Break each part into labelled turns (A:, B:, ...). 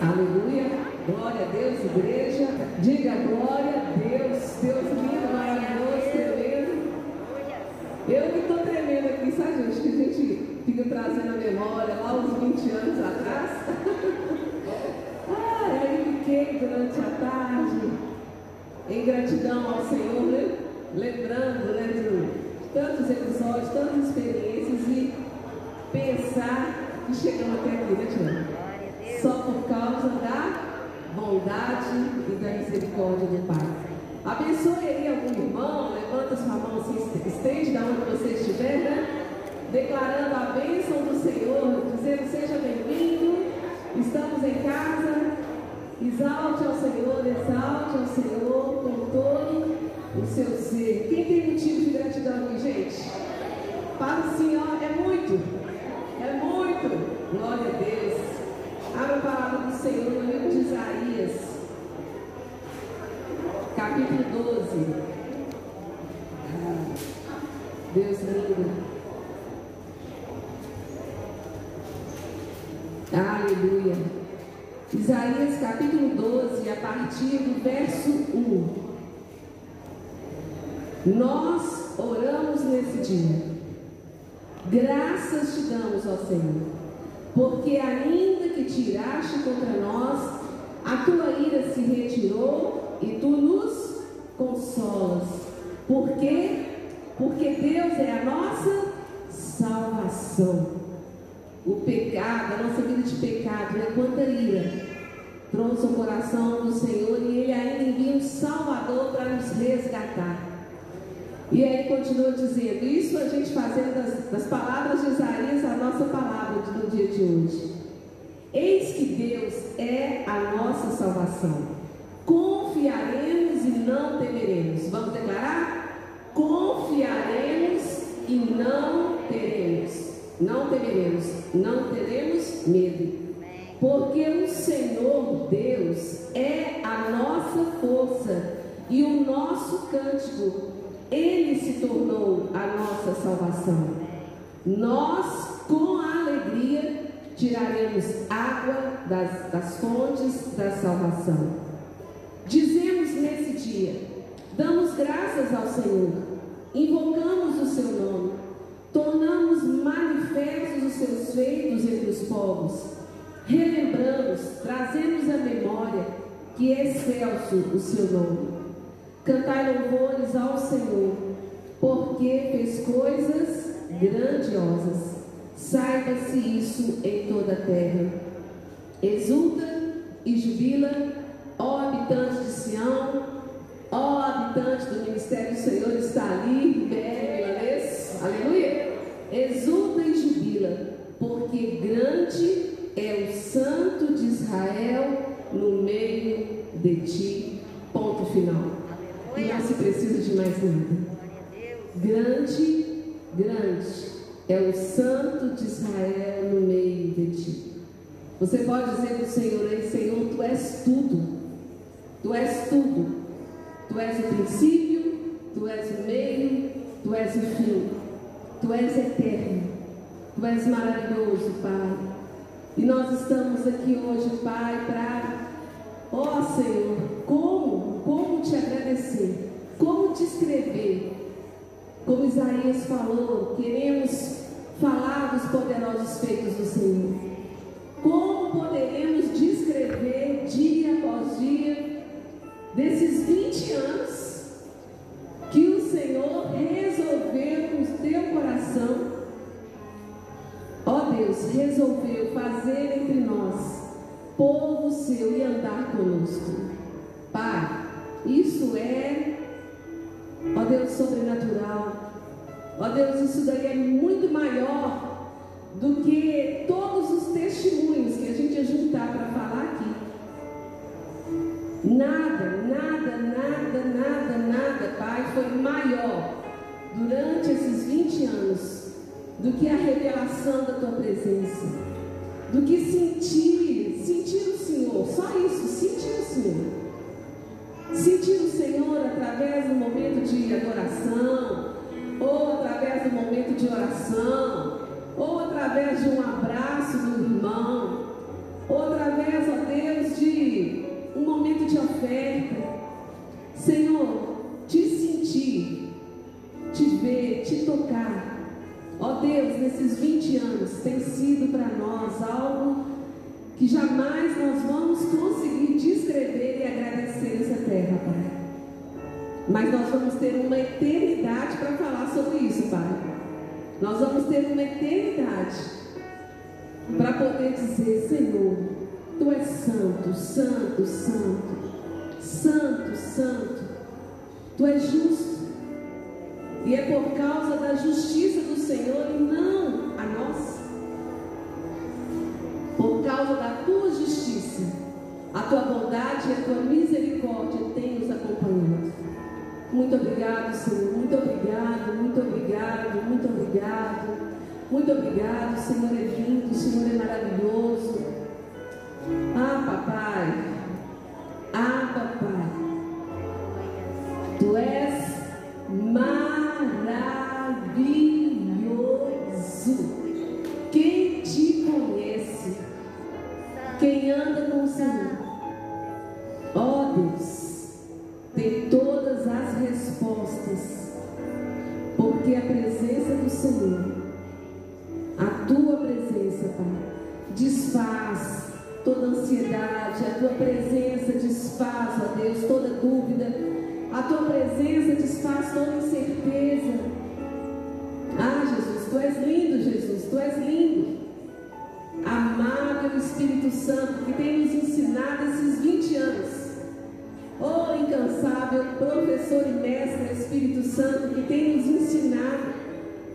A: Aleluia. Glória a Deus, igreja. Diga glória a Deus. Deus lindo, maravilhoso, tremendo. Eu que estou tremendo aqui, sabe, gente? Que a gente fica trazendo a memória lá uns 20 anos atrás. ah, aí fiquei durante a tarde em gratidão ao Senhor, né? lembrando né, de tantos episódios, tantas experiências e pensar que chegamos até aqui, né, Tiana? Só por causa da bondade e da misericórdia do Pai. Abençoe aí algum irmão, levanta sua mão assim, estende da onde você estiver, né? Declarando a bênção do Senhor, dizendo seja bem-vindo, estamos em casa, exalte ao Senhor, exalte ao Senhor com todo o seu ser. Quem tem motivo de gratidão aqui, gente? Para o Senhor, é muito, é muito. Glória a Deus. Abra a palavra do Senhor no livro de Isaías, capítulo 12. Ah, Deus lindo. Aleluia. Isaías capítulo 12, a partir do verso 1. Nós oramos nesse dia. Graças te damos, ó Senhor, porque ainda que tiraste contra nós, a tua ira se retirou e tu nos consolas. Por quê? Porque Deus é a nossa salvação. O pecado, a nossa vida de pecado, né? Quanta ira trouxe o coração do Senhor e Ele ainda envia um Salvador para nos resgatar. E aí continua dizendo, isso a gente fazendo das, das palavras de Isaías a nossa palavra do dia de hoje. Eis que Deus é a nossa salvação. Confiaremos e não temeremos. Vamos declarar? Confiaremos e não teremos. Não temeremos, não teremos medo. Porque o Senhor Deus é a nossa força e o nosso cântico ele se tornou a nossa salvação. Nós, com alegria, tiraremos água das, das fontes da salvação. Dizemos nesse dia: damos graças ao Senhor, invocamos o seu nome, tornamos manifestos os seus feitos entre os povos, relembramos, trazemos a memória que é excelso o seu nome. Cantai louvores ao Senhor, porque fez coisas grandiosas. Saiba-se isso em toda a terra. Exulta e jubila, ó habitante de Sião, ó habitante do ministério do Senhor está ali, Milanês, aleluia. Exulta e jubila, porque grande é o Santo de Israel no meio de ti. Ponto final. Não se precisa de mais nada. Grande, grande é o Santo de Israel no meio de ti. Você pode dizer para o Senhor aí, Senhor, tu és tudo. Tu és tudo. Tu és o princípio, tu és o meio, tu és o fim. Tu és eterno. Tu és maravilhoso, Pai. E nós estamos aqui hoje, Pai, para, ó Senhor, como como te agradecer, como te escrever. Como Isaías falou, queremos falar dos poderosos feitos do Senhor. Como poderemos descrever dia após dia desses 20 anos que o Senhor resolveu com o teu coração, ó Deus, resolveu fazer entre nós povo seu e andar conosco. Pai, isso é, ó Deus, sobrenatural. Ó Deus, isso daí é muito maior do que todos os testemunhos que a gente ia juntar para falar aqui. Nada, nada, nada, nada, nada, Pai, foi maior durante esses 20 anos do que a revelação da tua presença, do que sentir, sentir o Senhor, só isso, sentir o Senhor. Sentir o Senhor através do momento de adoração, ou através do momento de oração, ou através de um abraço do irmão, ou através, ó Deus, de um momento de oferta. Senhor, te sentir, te ver, te tocar. Ó Deus, nesses 20 anos tem sido para nós algo que jamais nós vamos conseguir descrever e agradecer essa terra, Pai. Mas nós vamos ter uma eternidade para falar sobre isso, Pai. Nós vamos ter uma eternidade para poder dizer, Senhor, Tu és santo, santo, santo, santo, santo. Tu és justo. E é por causa da justiça do Senhor e não a nossa. Por causa da tua justiça, a tua bondade e a tua misericórdia têm nos acompanhado. Muito obrigado, Senhor. Muito obrigado, muito obrigado, muito obrigado. Muito obrigado, Senhor é lindo, Senhor é maravilhoso. Ah, papai. Ah, papai. Tu és maravilhoso. Porque a presença do Senhor, a tua presença, Pai, desfaz toda ansiedade, a tua presença desfaz, ó Deus, toda dúvida a tua presença desfaz toda incerteza. Ah, Jesus, tu és lindo, Jesus, tu és lindo. Amado Espírito Santo, que tem nos ensinado esses 20 anos. Oh, incansável professor e mestre Espírito Santo, que tem nos ensinado,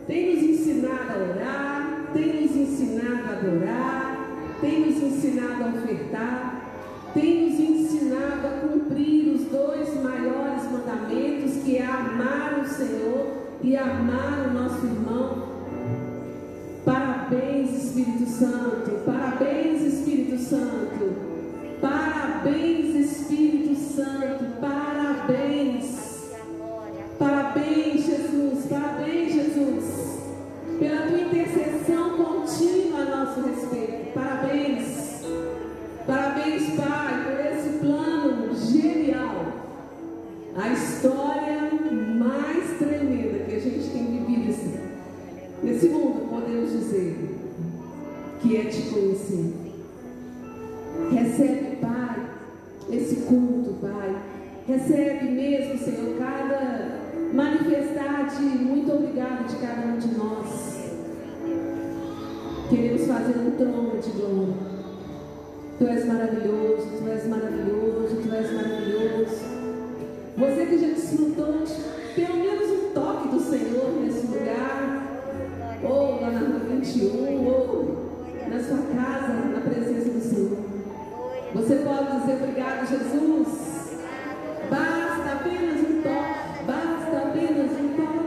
A: tem nos ensinado a orar, tem nos ensinado a adorar, tem nos ensinado a ofertar tem nos ensinado a cumprir os dois maiores mandamentos, que é amar o Senhor e amar o nosso irmão. Parabéns, Espírito Santo. Parabéns, Espírito Santo. Parabéns, Espírito Santo. Parabéns. Parabéns, Jesus. Parabéns, Jesus. Pela tua intercessão contínua a nosso respeito. Parabéns. Parabéns, Pai, por esse plano genial. A história mais tremenda que a gente tem vivido assim. nesse mundo, podemos dizer, que é te conhecer. Recebe, Pai, esse culto, Pai. Recebe mesmo, Senhor, cada manifestade. Muito obrigado de cada um de nós. Queremos fazer um trono de glória. Tu és maravilhoso, Tu és maravilhoso, Tu és maravilhoso. Você que já desfrutou pelo menos um toque do Senhor nesse lugar, ou lá na rua 21, ou na sua casa, na presença do Senhor. Você pode dizer obrigado, Jesus. Basta apenas um toque, basta apenas um toque,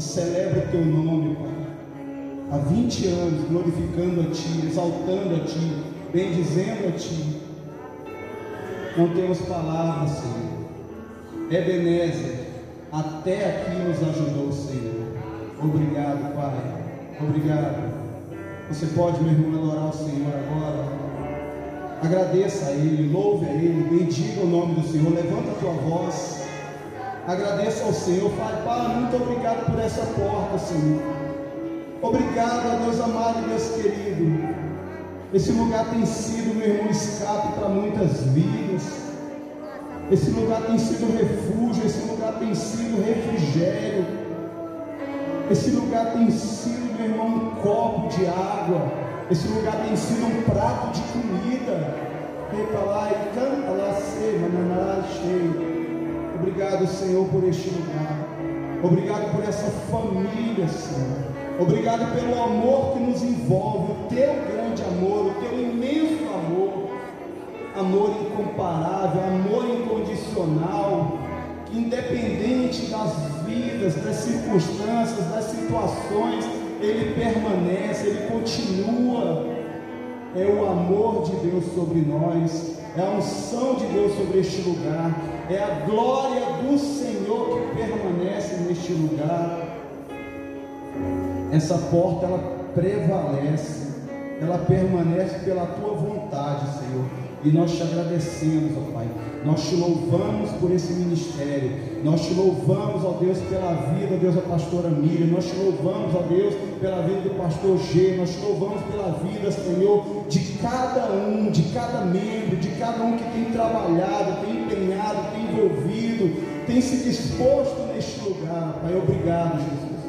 B: Que celebra o teu nome, Pai. Há 20 anos glorificando a Ti, exaltando a Ti, bendizendo a Ti. Não temos palavras, Senhor. Ebenezer, até aqui nos ajudou, Senhor. Obrigado, Pai. Obrigado. Você pode, meu irmão, adorar o Senhor agora. Agradeça a Ele, louve a Ele, bendiga o nome do Senhor, levanta a tua voz. Agradeça ao Senhor, Pai, Pai, muito obrigado por essa porta, Senhor. Obrigado, Deus amado, Deus querido. Esse lugar tem sido, meu irmão, escape para muitas vidas. Esse lugar tem sido refúgio, esse lugar tem sido refrigério. Esse lugar tem sido, meu irmão, um copo de água. Esse lugar tem sido um prato de comida. Para lá e canta lá, semana cheio. Obrigado, Senhor, por este lugar. Obrigado por essa família, Senhor. Obrigado pelo amor que nos envolve, o teu grande amor, o teu imenso amor, amor incomparável, amor incondicional, que independente das vidas, das circunstâncias, das situações, ele permanece, ele continua. É o amor de Deus sobre nós, é a unção de Deus sobre este lugar, é a glória do Senhor que permanece neste lugar. Essa porta ela prevalece, ela permanece pela tua vontade, Senhor. E nós te agradecemos, ó Pai. Nós te louvamos por esse ministério. Nós te louvamos, ó Deus, pela vida, Deus, da pastora Miriam. Nós te louvamos, ó Deus, pela vida do pastor G. Nós te louvamos pela vida, Senhor, de cada um, de cada membro, de cada um que tem trabalhado, tem empenhado, tem envolvido, tem se disposto neste lugar. Pai, obrigado, Jesus.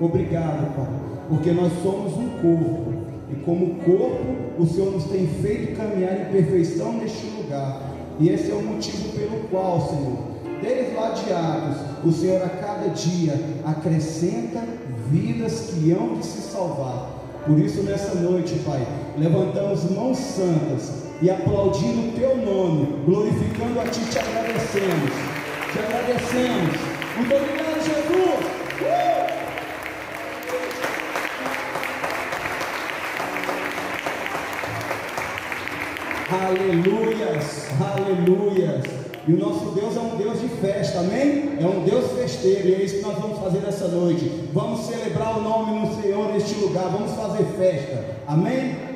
B: Obrigado, Pai, porque nós somos um corpo. E como corpo, o Senhor nos tem feito caminhar em perfeição neste lugar. E esse é o motivo pelo qual, Senhor, desde lá de Atos, o Senhor a cada dia acrescenta vidas que hão de se salvar. Por isso, nessa noite, Pai, levantamos mãos santas e aplaudindo o Teu nome, glorificando a Ti, te agradecemos. Te agradecemos. Muito obrigado, Jesus. Uh! Aleluias, aleluias. E o nosso Deus é um Deus de festa, amém? É um Deus festeiro, e é isso que nós vamos fazer nessa noite. Vamos celebrar o nome do Senhor neste lugar, vamos fazer festa, amém?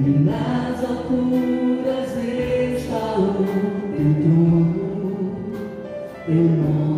B: nas alturas está o teu.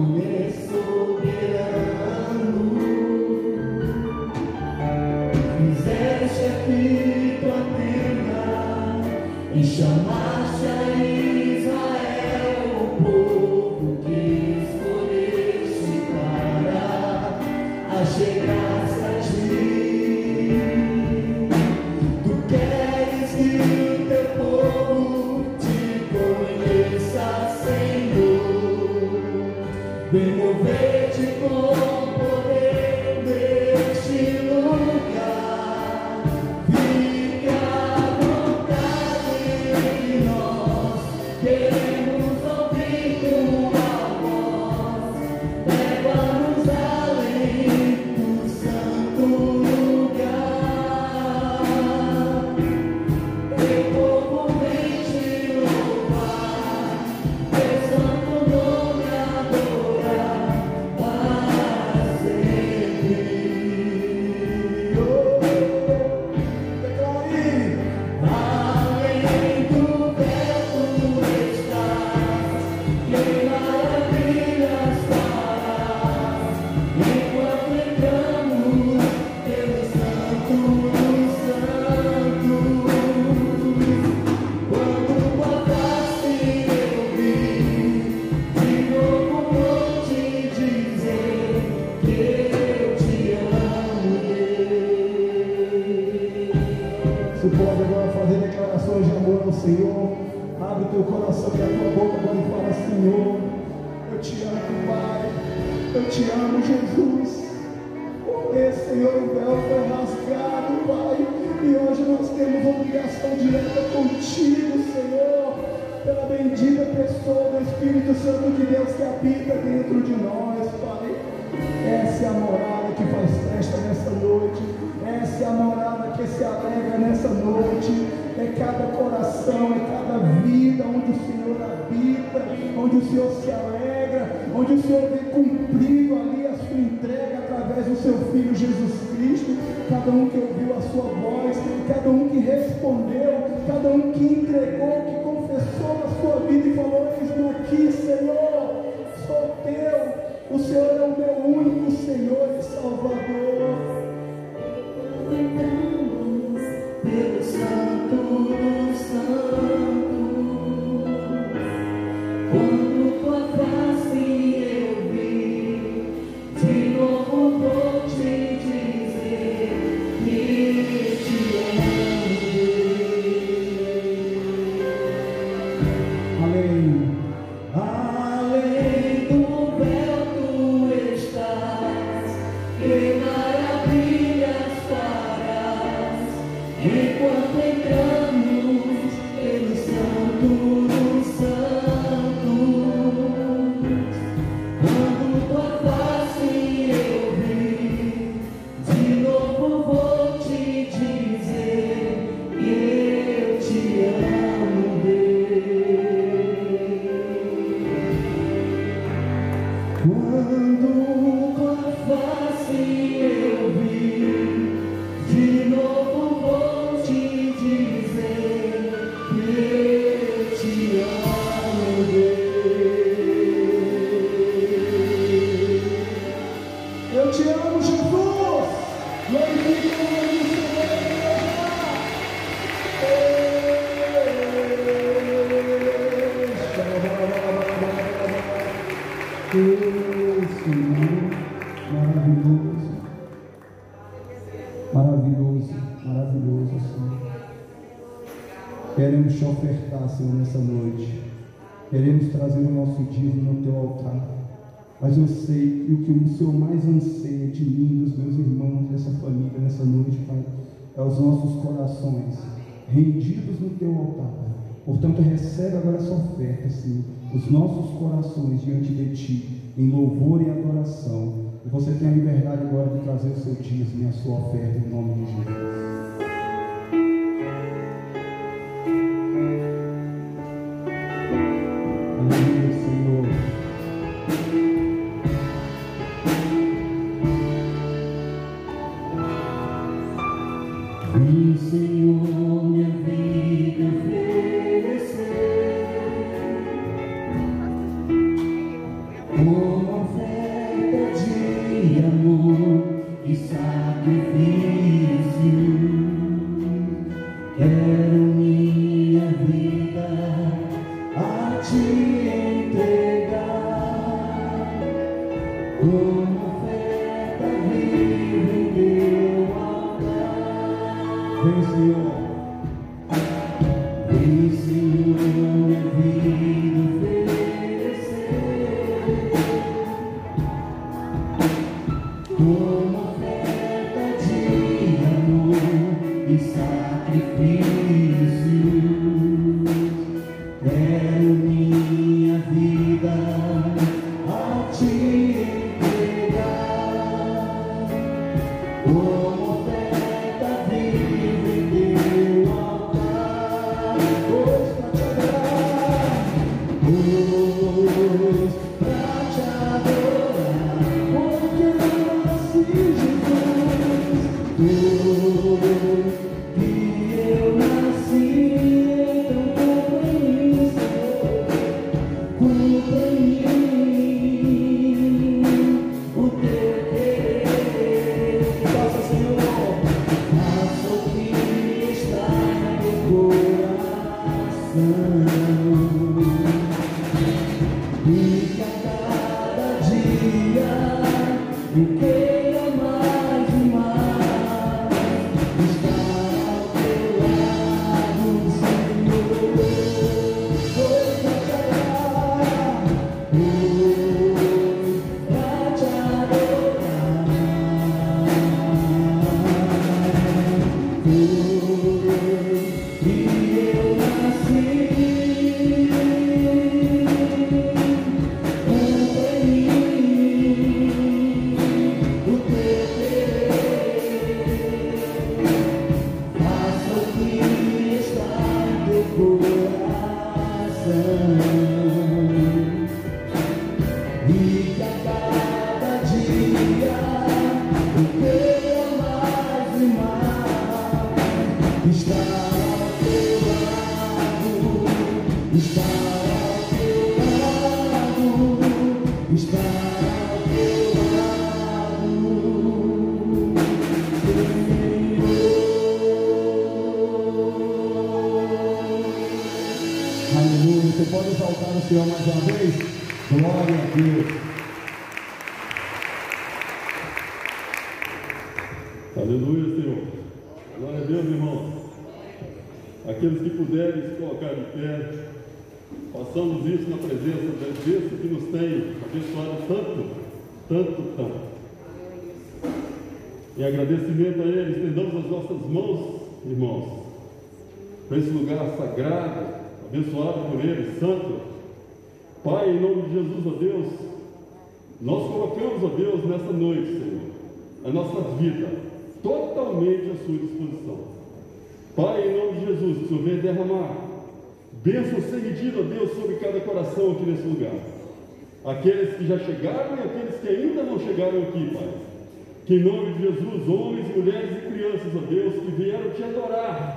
B: Os nossos corações diante de Ti, em louvor e adoração. E você tem a liberdade agora de trazer o seu dízimo e a sua oferta em nome de Jesus.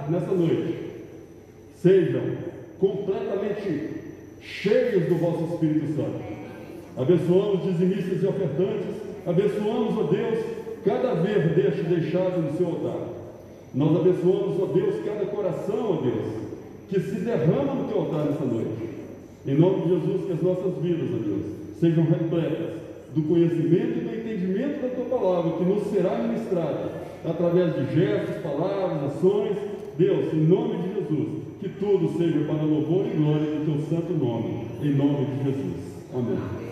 C: Nessa noite, sejam completamente cheios do vosso Espírito Santo. Abençoamos dizimistas e ofertantes, abençoamos, ó Deus, cada verde deixado no seu altar. Nós abençoamos, ó Deus, cada coração, ó Deus, que se derrama no teu altar nessa noite. Em nome de Jesus, que as nossas vidas, ó Deus, sejam repletas do conhecimento e do entendimento da tua palavra, que nos será ministrada através de gestos, palavras, ações. Deus, em nome de Jesus, que tudo seja para louvor e glória do teu santo nome, em nome de Jesus. Amém.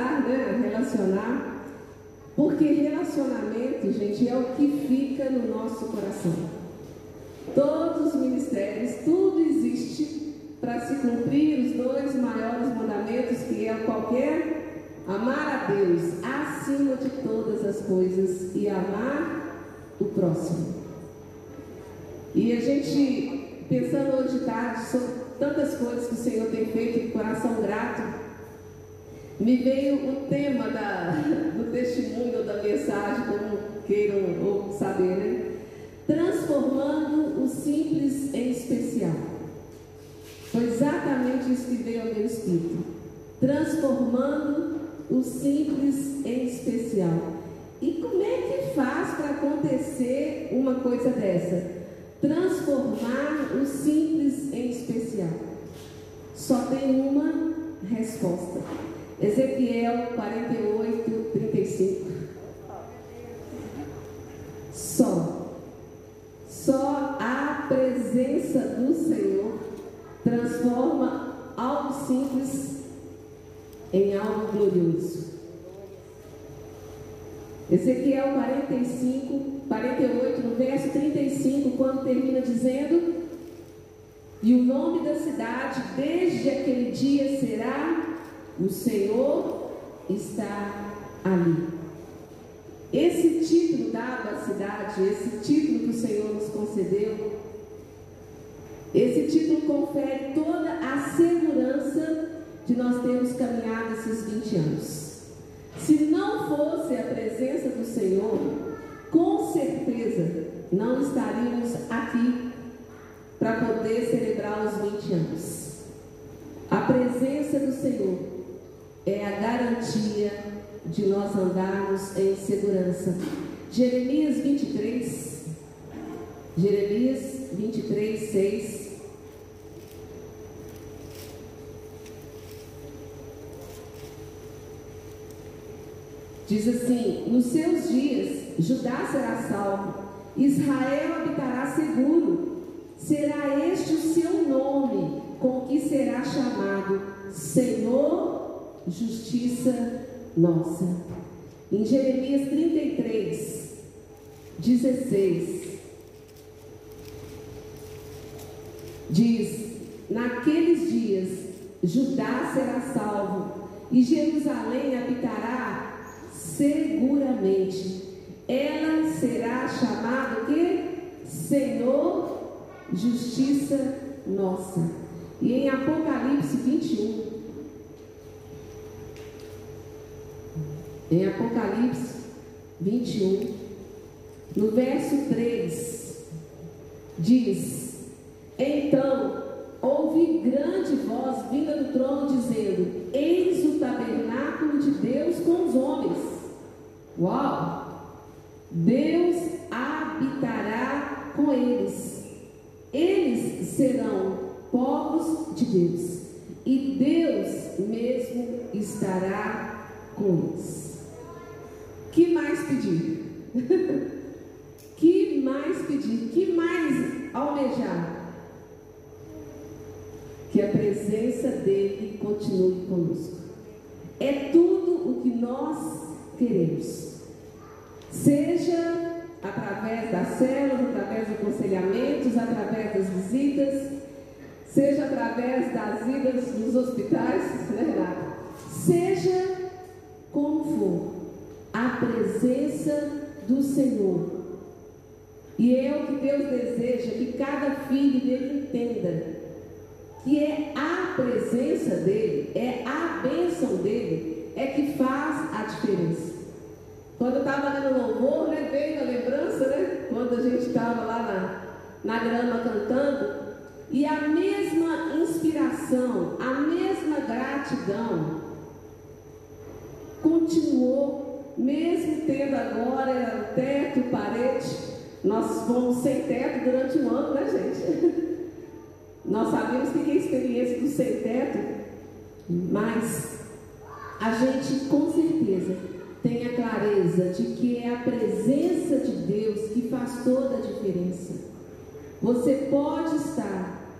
A: Conversar, né, relacionar, porque relacionamento, gente, é o que fica no nosso coração. Todos os ministérios, tudo existe para se cumprir os dois maiores mandamentos, que é qualquer amar a Deus acima de todas as coisas e amar o próximo. E a gente, pensando hoje tarde sobre tantas coisas que o Senhor tem feito coração grato, me veio o tema da, do testemunho, da mensagem, como queiram ou saber, né? Transformando o simples em especial. Foi exatamente isso que veio ao meu espírito. Transformando o simples em especial. E como é que faz para acontecer uma coisa dessa? transformar o simples em especial. Só tem uma resposta. Ezequiel 48, 35. Só. Só a presença do Senhor transforma algo simples em algo glorioso. Ezequiel 45, 48, no verso 35, quando termina dizendo: E o nome da cidade desde aquele dia será: O Senhor está ali. Esse título dado à cidade, esse título que o Senhor nos concedeu, esse título confere toda a segurança de nós termos caminhado esses 20 anos. Se não fosse a presença do Senhor, com certeza não estaríamos aqui para poder celebrar os 20 anos. A presença do Senhor é a garantia de nós andarmos em segurança. Jeremias 23, Jeremias 23, 6. Diz assim: Nos seus dias Judá será salvo, Israel habitará seguro. Será este o seu nome, com que será chamado Senhor, Justiça Nossa. Em Jeremias 33, 16, diz: Naqueles dias Judá será salvo, e Jerusalém habitará seguramente. Ela será chamada o quê? Senhor, justiça nossa. E em Apocalipse 21, em Apocalipse 21, no verso 3, diz: Então ouvi grande voz vinda do trono dizendo: Eis o tabernáculo de Deus com os homens Uau! Deus habitará com eles. Eles serão povos de Deus. E Deus mesmo estará com eles. Que mais pedir? que mais pedir? Que mais almejar? Que a presença dele continue conosco. É tudo o que nós queremos. Seja através das células, através de aconselhamentos, através das visitas, seja através das idas nos hospitais, né? Seja como for, a presença do Senhor. E é o que Deus deseja que cada filho dele entenda. Que é a presença dele, é a bênção dele, é que faz a diferença. Quando eu estava lendo louvor, né, veio a lembrança, né? Quando a gente estava lá na, na grama cantando. E a mesma inspiração, a mesma gratidão continuou, mesmo tendo agora teto, parede. Nós fomos sem teto durante um ano, né, gente? Nós sabemos que a experiência do sem teto, mas a gente com certeza tenha clareza de que é a presença de Deus que faz toda a diferença. Você pode estar,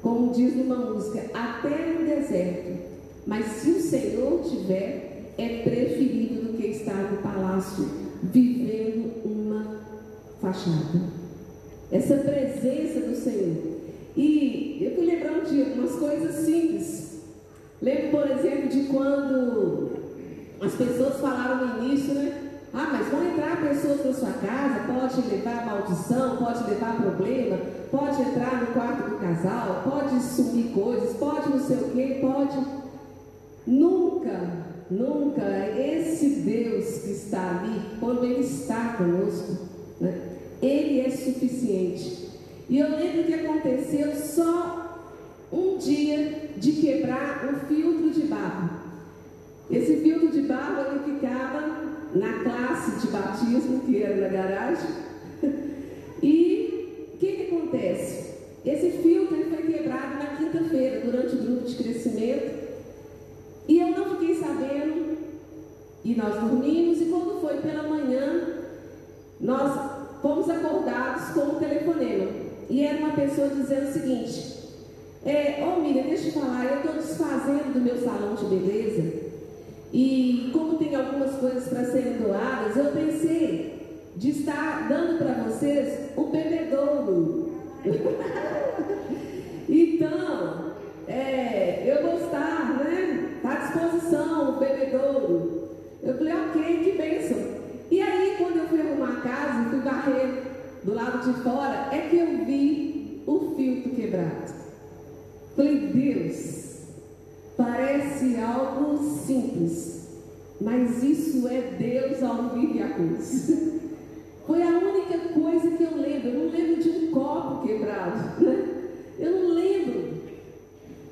A: como diz numa música, até no deserto, mas se o Senhor tiver, é preferível do que estar no palácio vivendo uma fachada. Essa presença do Senhor. E eu fui lembrando de algumas coisas simples. Lembro, por exemplo, de quando as pessoas falaram no início, né? Ah, mas vão entrar pessoas na sua casa, pode levar maldição, pode levar problema, pode entrar no quarto do casal, pode sumir coisas, pode não sei o quê, pode. Nunca, nunca esse Deus que está ali, quando Ele está conosco, né? Ele é suficiente. E eu lembro que aconteceu só um dia de quebrar um filtro de barro. Esse filtro de barro ele ficava na classe de batismo, que era na garagem. E o que, que acontece? Esse filtro ele foi quebrado na quinta-feira, durante o grupo de crescimento. E eu não fiquei sabendo. E nós dormimos, e quando foi pela manhã, nós fomos acordados com um telefonema. E era uma pessoa dizendo o seguinte: é, Ô oh, Miriam, deixa eu falar, eu estou desfazendo do meu salão de beleza. E como tem algumas coisas para serem doadas, eu pensei de estar dando para vocês o bebedouro. então, é, eu vou estar, né? À disposição o bebedouro. Eu falei, ok, que bênção. E aí, quando eu fui arrumar a casa e fui varrer do lado de fora, é que eu vi o filtro quebrado. Falei, Deus, parece algo simples, mas isso é Deus ao vivo a cruz. Foi a única coisa que eu lembro. Eu não lembro de um copo quebrado, né? Eu não lembro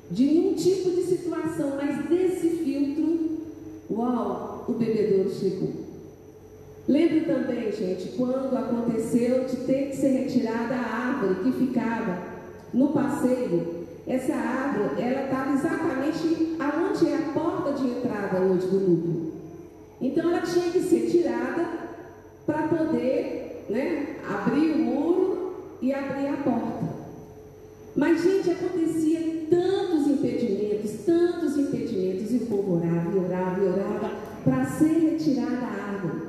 A: de nenhum tipo de situação, mas desse filtro, uau, o bebedouro chegou. Lembro também, gente, quando aconteceu de ter que ser retirada a árvore que ficava no passeio. Essa árvore, ela estava exatamente aonde é a porta de entrada hoje do núcleo. Então ela tinha que ser tirada para poder né, abrir o muro e abrir a porta. Mas, gente, acontecia tantos impedimentos, tantos impedimentos, e o povo orava, e orava, e orava para ser retirada a árvore.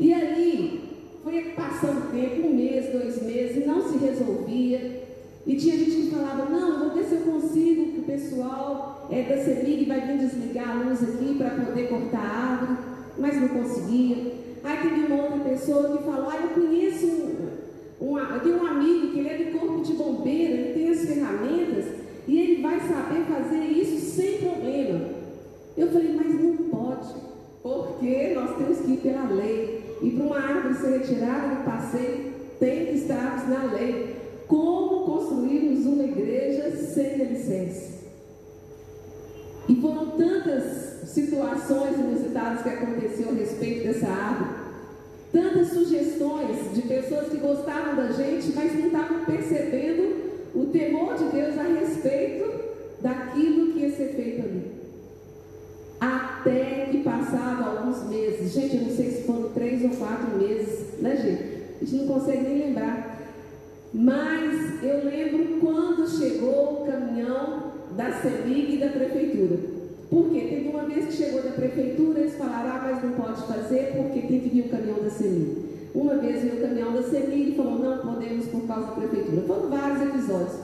A: E aí, foi passando tempo, um mês, dois meses, não se resolvia. E tinha gente que falava, não, vou ver se eu consigo, que o pessoal é, da CEMIG vai vir desligar a luz aqui para poder cortar a árvore, mas não conseguia. Aí teve uma outra pessoa que falou, ah, eu conheço um, eu tenho um amigo que ele é do corpo de bombeiro, ele tem as ferramentas e ele vai saber fazer isso sem problema. Eu falei, mas não pode, porque nós temos que ir pela lei. E para uma árvore ser retirada do passeio, tem que estar na lei. Como construirmos uma igreja sem licença? E foram tantas situações inusitadas que aconteceram a respeito dessa árvore, tantas sugestões de pessoas que gostavam da gente, mas não estavam percebendo o temor de Deus a respeito daquilo que ia ser feito ali. Até que passado alguns meses, gente, eu não sei se foram três ou quatro meses, né, gente? A gente não consegue nem lembrar. Mas eu lembro quando chegou o caminhão da CEMIG e da prefeitura. Porque teve uma vez que chegou da prefeitura, eles falaram, ah, mas não pode fazer porque tem que vir o caminhão Uma vez veio o caminhão da CEMIG e falou, não podemos por causa da prefeitura. Foram vários episódios.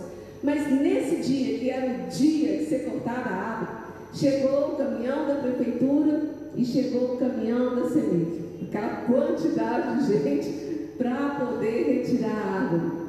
A: Mas nesse dia, que era o dia de ser cortada a água, chegou o caminhão da prefeitura e chegou o caminhão da CEMIG. Aquela quantidade de gente para poder retirar a água.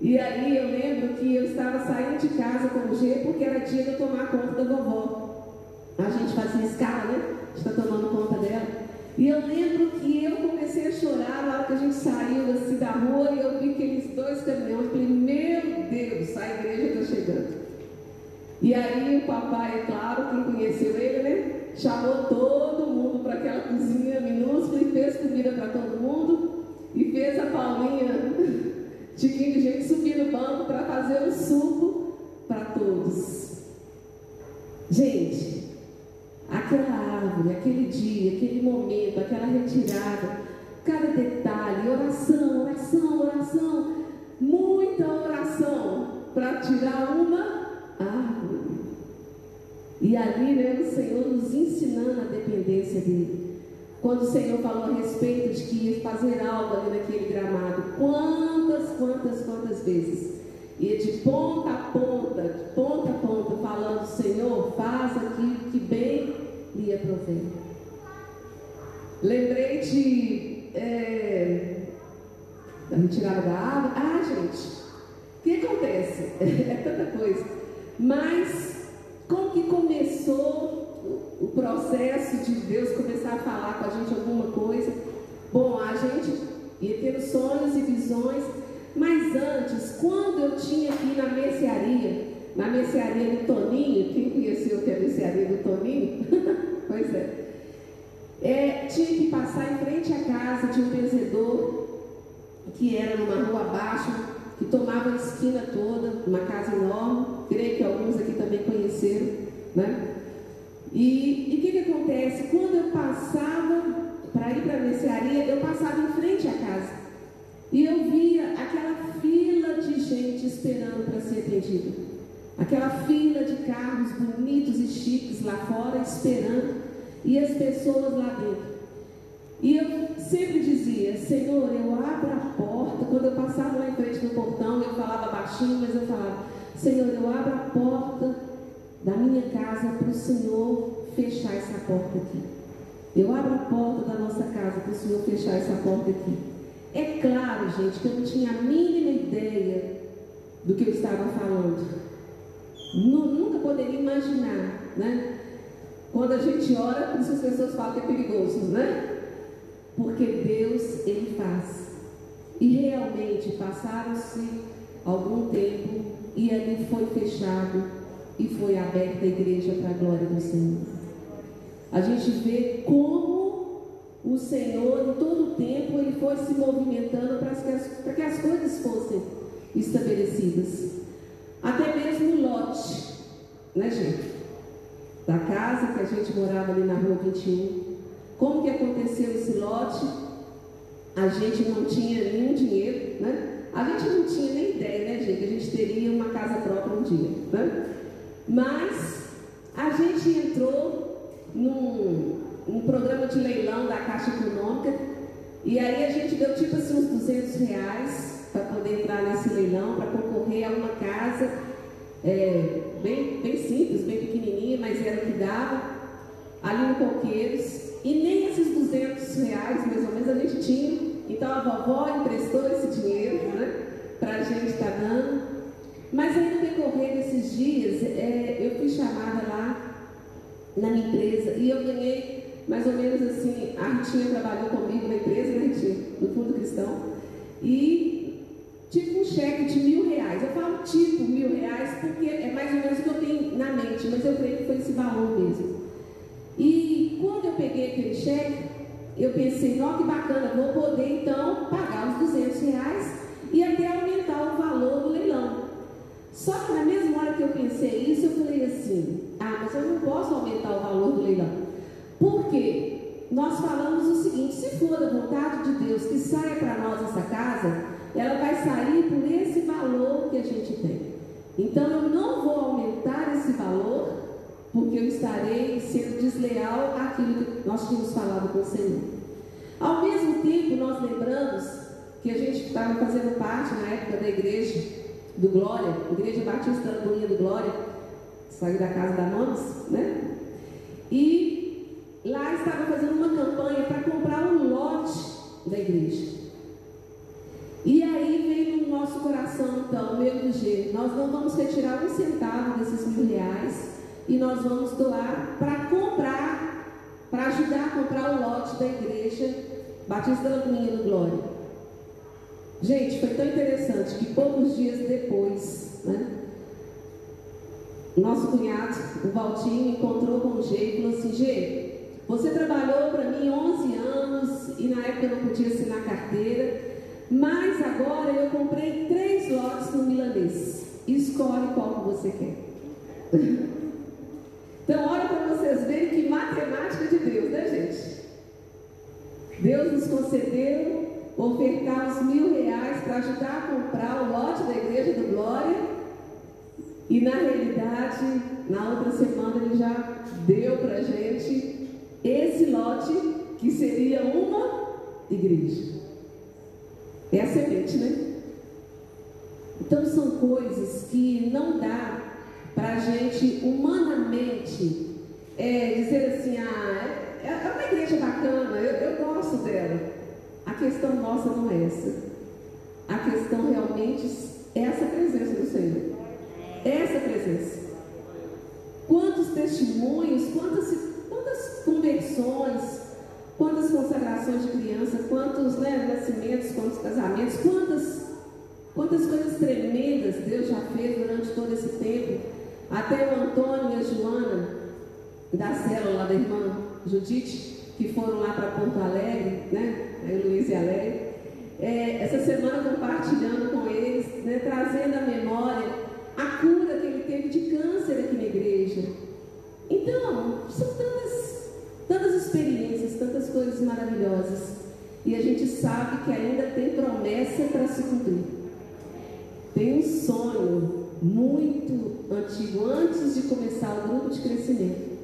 A: E aí eu lembro que eu estava saindo de casa com o G porque era dia de eu tomar conta da vovó. A gente fazia escala, né? A gente está tomando conta dela. E eu lembro que eu comecei a chorar na hora que a gente saiu assim, da rua e eu vi aqueles dois caminhões. Falei, meu Deus, a igreja está chegando. E aí o papai, é claro, quem conheceu ele, né? Chamou todo mundo para aquela cozinha minúscula e fez comida para todo mundo. E fez a Paulinha Tiquinho de gente subir no banco para fazer um suco para todos. Gente, aquela árvore, aquele dia, aquele momento, aquela retirada, cada detalhe, oração, oração, oração, muita oração para tirar uma árvore. E ali, né, o Senhor nos ensinando a dependência dele. Quando o Senhor falou a respeito de que ia fazer algo ali naquele gramado, quantas, quantas, quantas vezes? E de ponta a ponta, de ponta a ponta, falando, Senhor, faz aquilo que bem lhe aprovei. Lembrei de é, da retirada da água. Ah, gente, o que acontece? É tanta coisa. Mas como que começou o processo de Deus começar a falar com a gente alguma coisa. Bom, a gente ia tendo sonhos e visões, mas antes, quando eu tinha aqui na mercearia, na mercearia do Toninho, quem conheceu que é a mercearia do Toninho? pois é. é. Tinha que passar em frente à casa de um vendedor que era numa rua abaixo, que tomava a esquina toda, uma casa enorme, creio que alguns aqui também conheceram, né? E o que, que acontece? Quando eu passava para ir para a mercearia, eu passava em frente à casa. E eu via aquela fila de gente esperando para ser atendida. Aquela fila de carros bonitos e chiques lá fora esperando. E as pessoas lá dentro. E eu sempre dizia, Senhor, eu abro a porta. Quando eu passava lá em frente do portão, eu falava baixinho, mas eu falava, Senhor, eu abro a porta da minha casa para o Senhor fechar essa porta aqui. Eu abro a porta da nossa casa para o Senhor fechar essa porta aqui. É claro, gente, que eu não tinha a mínima ideia do que eu estava falando. Nunca poderia imaginar, né? Quando a gente ora, isso as pessoas falam que é perigoso, né? Porque Deus, Ele faz. E realmente passaram-se algum tempo e ali foi fechado e foi aberta a igreja para a glória do Senhor. A gente vê como o Senhor, em todo o tempo, ele foi se movimentando para que as, para que as coisas fossem estabelecidas. Até mesmo Lote, né, gente? Da casa que a gente morava ali na rua 21. Como que aconteceu esse lote? A gente não tinha nenhum dinheiro, né? A gente não tinha nem ideia, né, gente? A gente teria uma casa própria um dia, né? Mas a gente entrou num, num programa de leilão da Caixa Econômica e aí a gente deu tipo assim uns 200 reais para poder entrar nesse leilão, para concorrer a uma casa é, bem, bem simples, bem pequenininha, mas era o que dava, ali no Coqueiros. E nem esses 200 reais, mais ou menos, a gente tinha. Então a vovó emprestou esse dinheiro né, para a gente estar tá dando. Mas aí no decorrer desses dias, é, eu fui chamada lá na minha empresa e eu ganhei mais ou menos assim. A Ritinha trabalhou comigo na empresa, né, Ritinha? No Fundo Cristão. E tipo um cheque de mil reais. Eu falo tipo mil reais porque é mais ou menos o que eu tenho na mente, mas eu creio que foi esse valor mesmo. E quando eu peguei aquele cheque, eu pensei, ó que bacana, vou poder então pagar os 200 reais e até aumentar o valor do leilão. Só que na mesma hora que eu pensei isso, eu falei assim, ah, mas eu não posso aumentar o valor do leilão. Por quê? Nós falamos o seguinte, se for da vontade de Deus que saia para nós essa casa, ela vai sair por esse valor que a gente tem. Então eu não vou aumentar esse valor porque eu estarei sendo desleal àquilo que nós tínhamos falado com o Senhor. Ao mesmo tempo, nós lembramos que a gente estava fazendo parte na época da igreja do Glória, Igreja Batista da Bolinha do Glória, saí da casa da Manos, né? E lá estava fazendo uma campanha para comprar um lote da igreja. E aí veio no nosso coração, então, meu do jeito, nós não vamos retirar um centavo desses mil reais e nós vamos doar para comprar, para ajudar a comprar o lote da igreja Batista Lagoinha do Glória. Gente, foi tão interessante que poucos dias depois, né, nosso cunhado, o Valtinho, encontrou com o G e falou assim: G, você trabalhou para mim 11 anos e na época eu não podia assinar carteira, mas agora eu comprei três lotes no milanês. Escolhe qual que você quer. Então, olha para vocês verem que matemática de Deus, né, gente? Deus nos concedeu ofertar os mil reais para ajudar a comprar o lote da Igreja do Glória. E na realidade, na outra semana, ele já deu para a gente esse lote que seria uma igreja. É a semente, né? Então são coisas que não dá para a gente humanamente é, dizer assim, ah, é, é uma igreja bacana, eu, eu gosto dela. A questão nossa não é essa. A questão realmente é essa presença do Senhor. Essa presença. Quantos testemunhos, quantas, quantas conversões, quantas consagrações de criança, quantos né, nascimentos, quantos casamentos, quantas, quantas coisas tremendas Deus já fez durante todo esse tempo. Até o Antônio e a Joana, da célula da irmã Judite, que foram lá para Porto Alegre, né? A Luiz e Alegre, é, essa semana compartilhando com eles, né, trazendo à memória a cura que ele teve de câncer aqui na igreja. Então, são tantas, tantas experiências, tantas coisas maravilhosas. E a gente sabe que ainda tem promessa para se cumprir. Tem um sonho muito antigo, antes de começar o grupo de crescimento.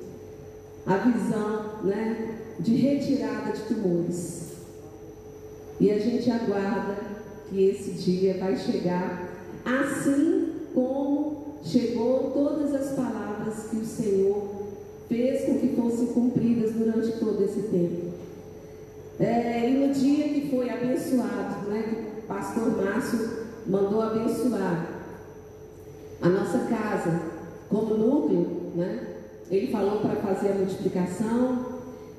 A: A visão né, de retirada de tumores. E a gente aguarda que esse dia vai chegar, assim como chegou todas as palavras que o Senhor fez com que fossem cumpridas durante todo esse tempo. É, e no dia que foi abençoado, né, que o pastor Márcio mandou abençoar a nossa casa como núcleo, né, ele falou para fazer a multiplicação,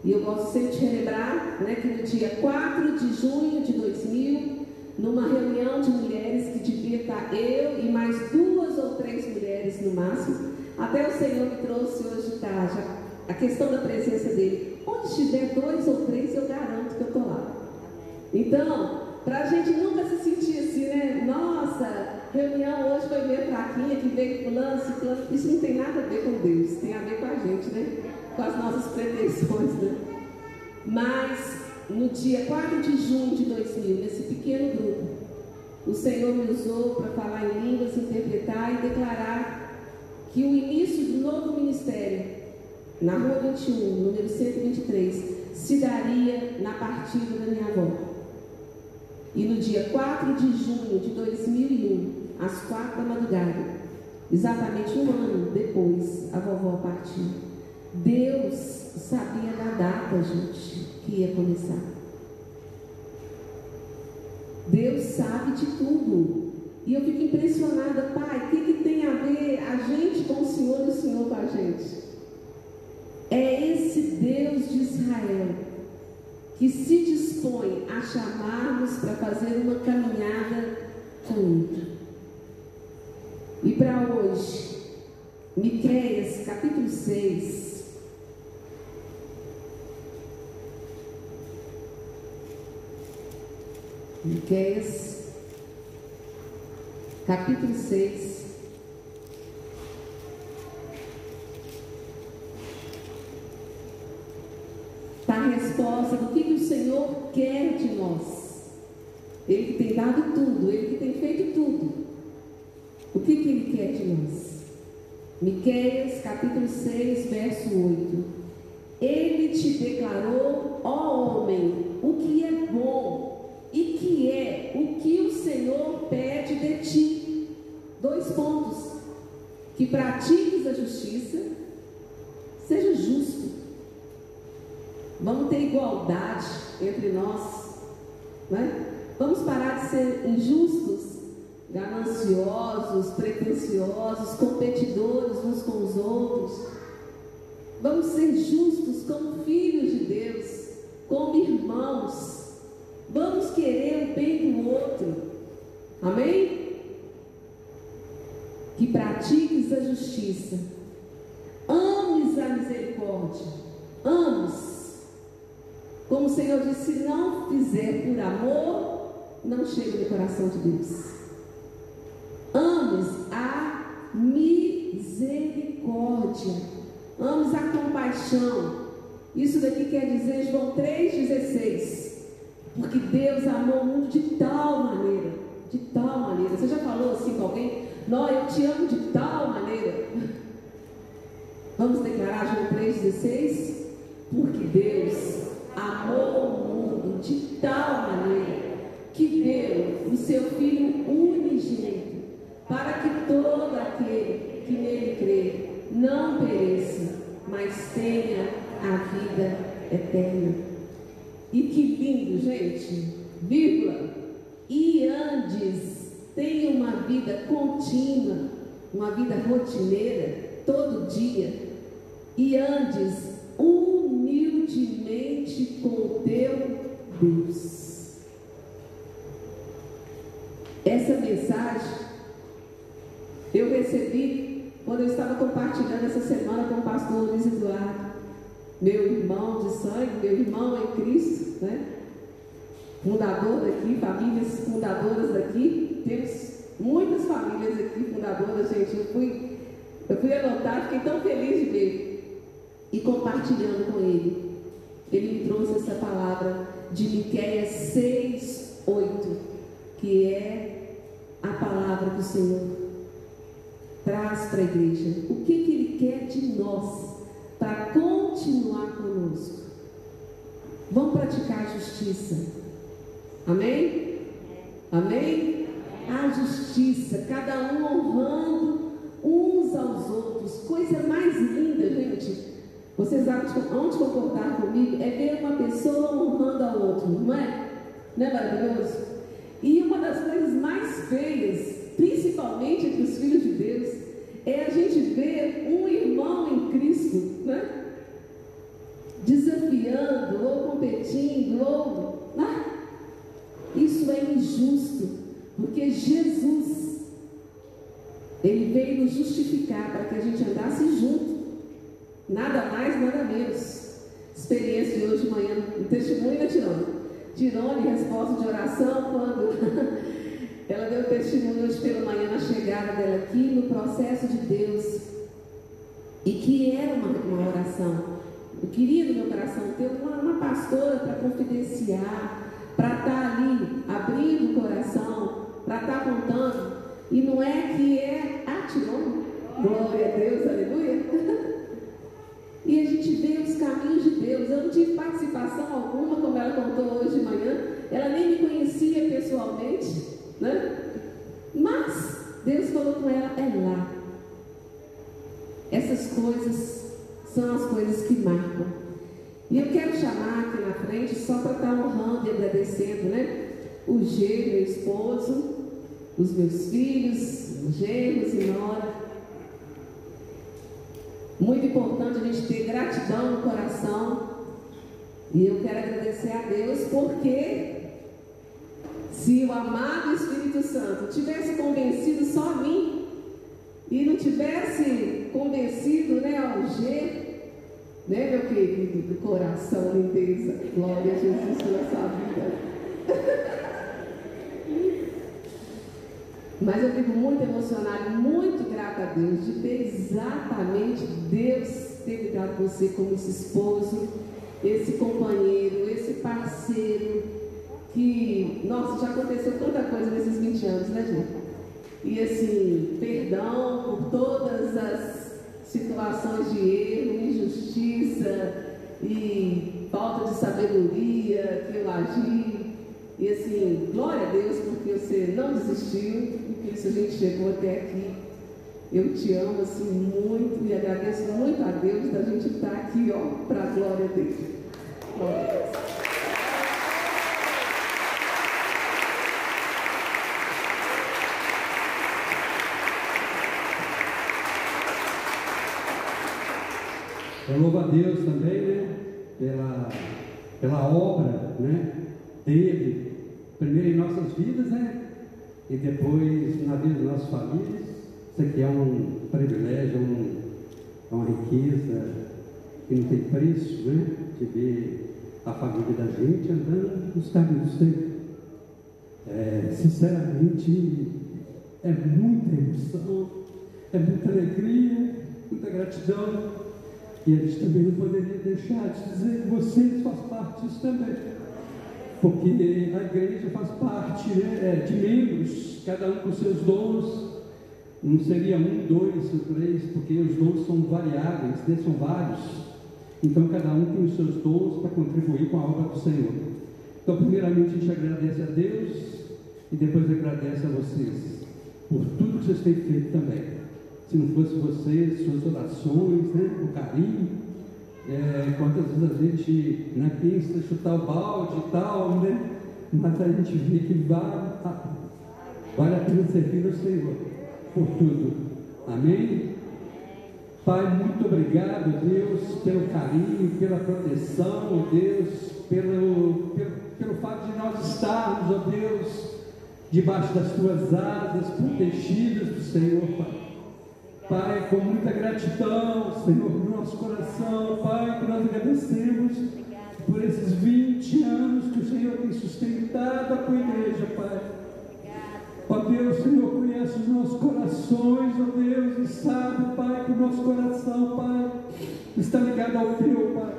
A: e eu gosto sempre de relembrar né, que no dia 4 de junho de 2000, numa reunião de mulheres que devia estar eu e mais duas ou três mulheres no máximo, até o Senhor me trouxe hoje de tarde a questão da presença dele. Onde estiver dois ou três, eu garanto que eu estou lá. Então, para a gente nunca se sentir assim, né? Nossa, reunião hoje foi meio fraquinha, que veio fulano, ciclano. Isso não tem nada a ver com Deus, tem a ver com a gente, né? Com as nossas pretensões, né? Mas, no dia 4 de junho de 2000, nesse pequeno grupo, o Senhor me usou para falar em línguas, interpretar e declarar que o início do novo ministério, na Rua 21, número 123, se daria na partida da minha avó. E no dia 4 de junho de 2001, às quatro da madrugada, exatamente um ano depois, a vovó partiu. Deus sabia da data, gente, que ia começar. Deus sabe de tudo. E eu fico impressionada, pai, o que, que tem a ver a gente com o Senhor e o Senhor com a gente? É esse Deus de Israel que se dispõe a chamar-nos para fazer uma caminhada com Ele. E para hoje, Miqueias capítulo 6. Miqueias capítulo 6. Está a resposta do que, que o Senhor quer de nós. Ele que tem dado tudo, ele que tem feito tudo. O que, que ele quer de nós? Miqueias capítulo 6, verso 8. Ele te declarou, ó homem, o que é bom e que é o que o Senhor pede de ti. Dois pontos. Que pratiques a justiça, seja justo. Vamos ter igualdade entre nós. Né? Vamos parar de ser injustos, gananciosos, pretensiosos, competidores uns com os outros. Vamos ser justos como filhos de Deus, como irmãos. Vamos querer o bem do outro. Amém? Que pratiques a justiça. Ames a misericórdia. Ames. Como o Senhor disse, se não fizer por amor, não chega no coração de Deus. Ames a misericórdia. Ames a compaixão. Isso daqui quer dizer João 3,16. Porque Deus amou o mundo de tal maneira. De tal maneira. Você já falou assim com alguém? Não, eu te amo de tal maneira. Vamos declarar João 3,16? Porque Deus amou o mundo de tal maneira que deu o seu Filho unigênito, para que todo aquele que nele crê não pereça, mas tenha a vida eterna. E que lindo, gente! Vírgula. E antes tenha uma vida contínua, uma vida rotineira, todo dia. E andes humildemente com o teu Deus. Essa mensagem eu recebi quando eu estava compartilhando essa semana com o pastor Luiz Eduardo, meu irmão de sangue, meu irmão em Cristo, né? Fundador daqui, famílias fundadoras daqui. Temos muitas famílias aqui fundadoras, gente. Eu fui, eu fui anotar, fiquei tão feliz de ver. E compartilhando com ele, ele me trouxe essa palavra de Miqueias 6, 8, que é a palavra do Senhor traz para a igreja. O que, que Ele quer de nós para continuar conosco? Vamos praticar a justiça. Amém? Amém? A justiça, cada um honrando uns aos outros. Coisa mais linda, gente. Vocês vão de concordar comigo? É ver uma pessoa honrando a outra, não é? Não é maravilhoso? E uma das coisas mais feias, principalmente entre os filhos de Deus, é a gente ver um irmão em Cristo, né? Desafiando, ou competindo, ou. Né? Isso é injusto, porque Jesus, Ele veio nos justificar para que a gente andasse junto. Nada mais, nada menos. Experiência de hoje de manhã, o testemunho da Tirone. Tirone, resposta de oração, quando ela deu testemunho hoje pela manhã na chegada dela aqui, no processo de Deus. E que era uma, uma oração. Eu queria no meu coração ter uma, uma pastora para confidenciar, para estar tá ali abrindo o coração, para estar tá contando. E não é que é a Tirone. Glória a Deus, aleluia. E a gente vê os caminhos de Deus. Eu não tive participação alguma, como ela contou hoje de manhã. Ela nem me conhecia pessoalmente, né? Mas Deus falou com ela, é lá. Essas coisas são as coisas que marcam. E eu quero chamar aqui na frente, só para estar honrando e agradecendo, né? O G, meu esposo, os meus filhos, genros e nora. Muito importante a gente ter gratidão no coração. E eu quero agradecer a Deus porque se o amado Espírito Santo tivesse convencido só a mim e não tivesse convencido né, ao G, né, meu querido, do coração, lindeza, glória a Jesus pela sua vida. Mas eu fico muito emocionada, muito grata a Deus de ter exatamente Deus ter dado você como esse esposo, esse companheiro, esse parceiro, que, nossa, já aconteceu tanta coisa nesses 20 anos, né, gente? E assim, perdão por todas as situações de erro, injustiça e falta de sabedoria que eu agi. E assim, glória a Deus porque você não desistiu, por isso a gente chegou até aqui. Eu te amo assim muito e agradeço muito a Deus da gente estar aqui, ó, para a glória dele. Glória a Deus.
D: Eu louvo a Deus também, né? Pela, pela obra, né? Dele, primeiro em nossas vidas, né? e depois na vida das nossas famílias. Isso aqui é um privilégio, um, é uma riqueza que não tem preço, né? De ver a família da gente andando nos caminhos do Senhor. É, sinceramente, é muita emoção, é muita alegria, muita gratidão. E a gente também não poderia deixar de dizer que vocês fazem parte disso também porque a igreja faz parte né, é, de membros, cada um com seus dons. Não seria um, dois ou três, porque os dons são variáveis, né, são vários. Então cada um tem os seus dons para contribuir com a obra do Senhor. Então, primeiramente, a gente agradece a Deus e depois agradece a vocês por tudo que vocês têm feito também. Se não fosse vocês, suas orações, né, o carinho, é, quantas vezes a gente né, pensa chutar o balde e tal, né? Mas a gente vê que vale, vale a pena servir ao Senhor por tudo. Amém? Pai, muito obrigado, Deus, pelo carinho, pela proteção, Deus, pelo, pelo, pelo fato de nós estarmos, ó Deus, debaixo das tuas asas, protegidas do Senhor, Pai. Pai, com muita gratidão, Senhor, no nosso coração, Pai, que nós agradecemos por esses 20 anos que o Senhor tem sustentado a tua igreja, Pai. Ó Deus, o Senhor conhece os nossos corações, ó Deus, e sabe, Pai, que o nosso coração, Pai, está ligado ao teu, Pai.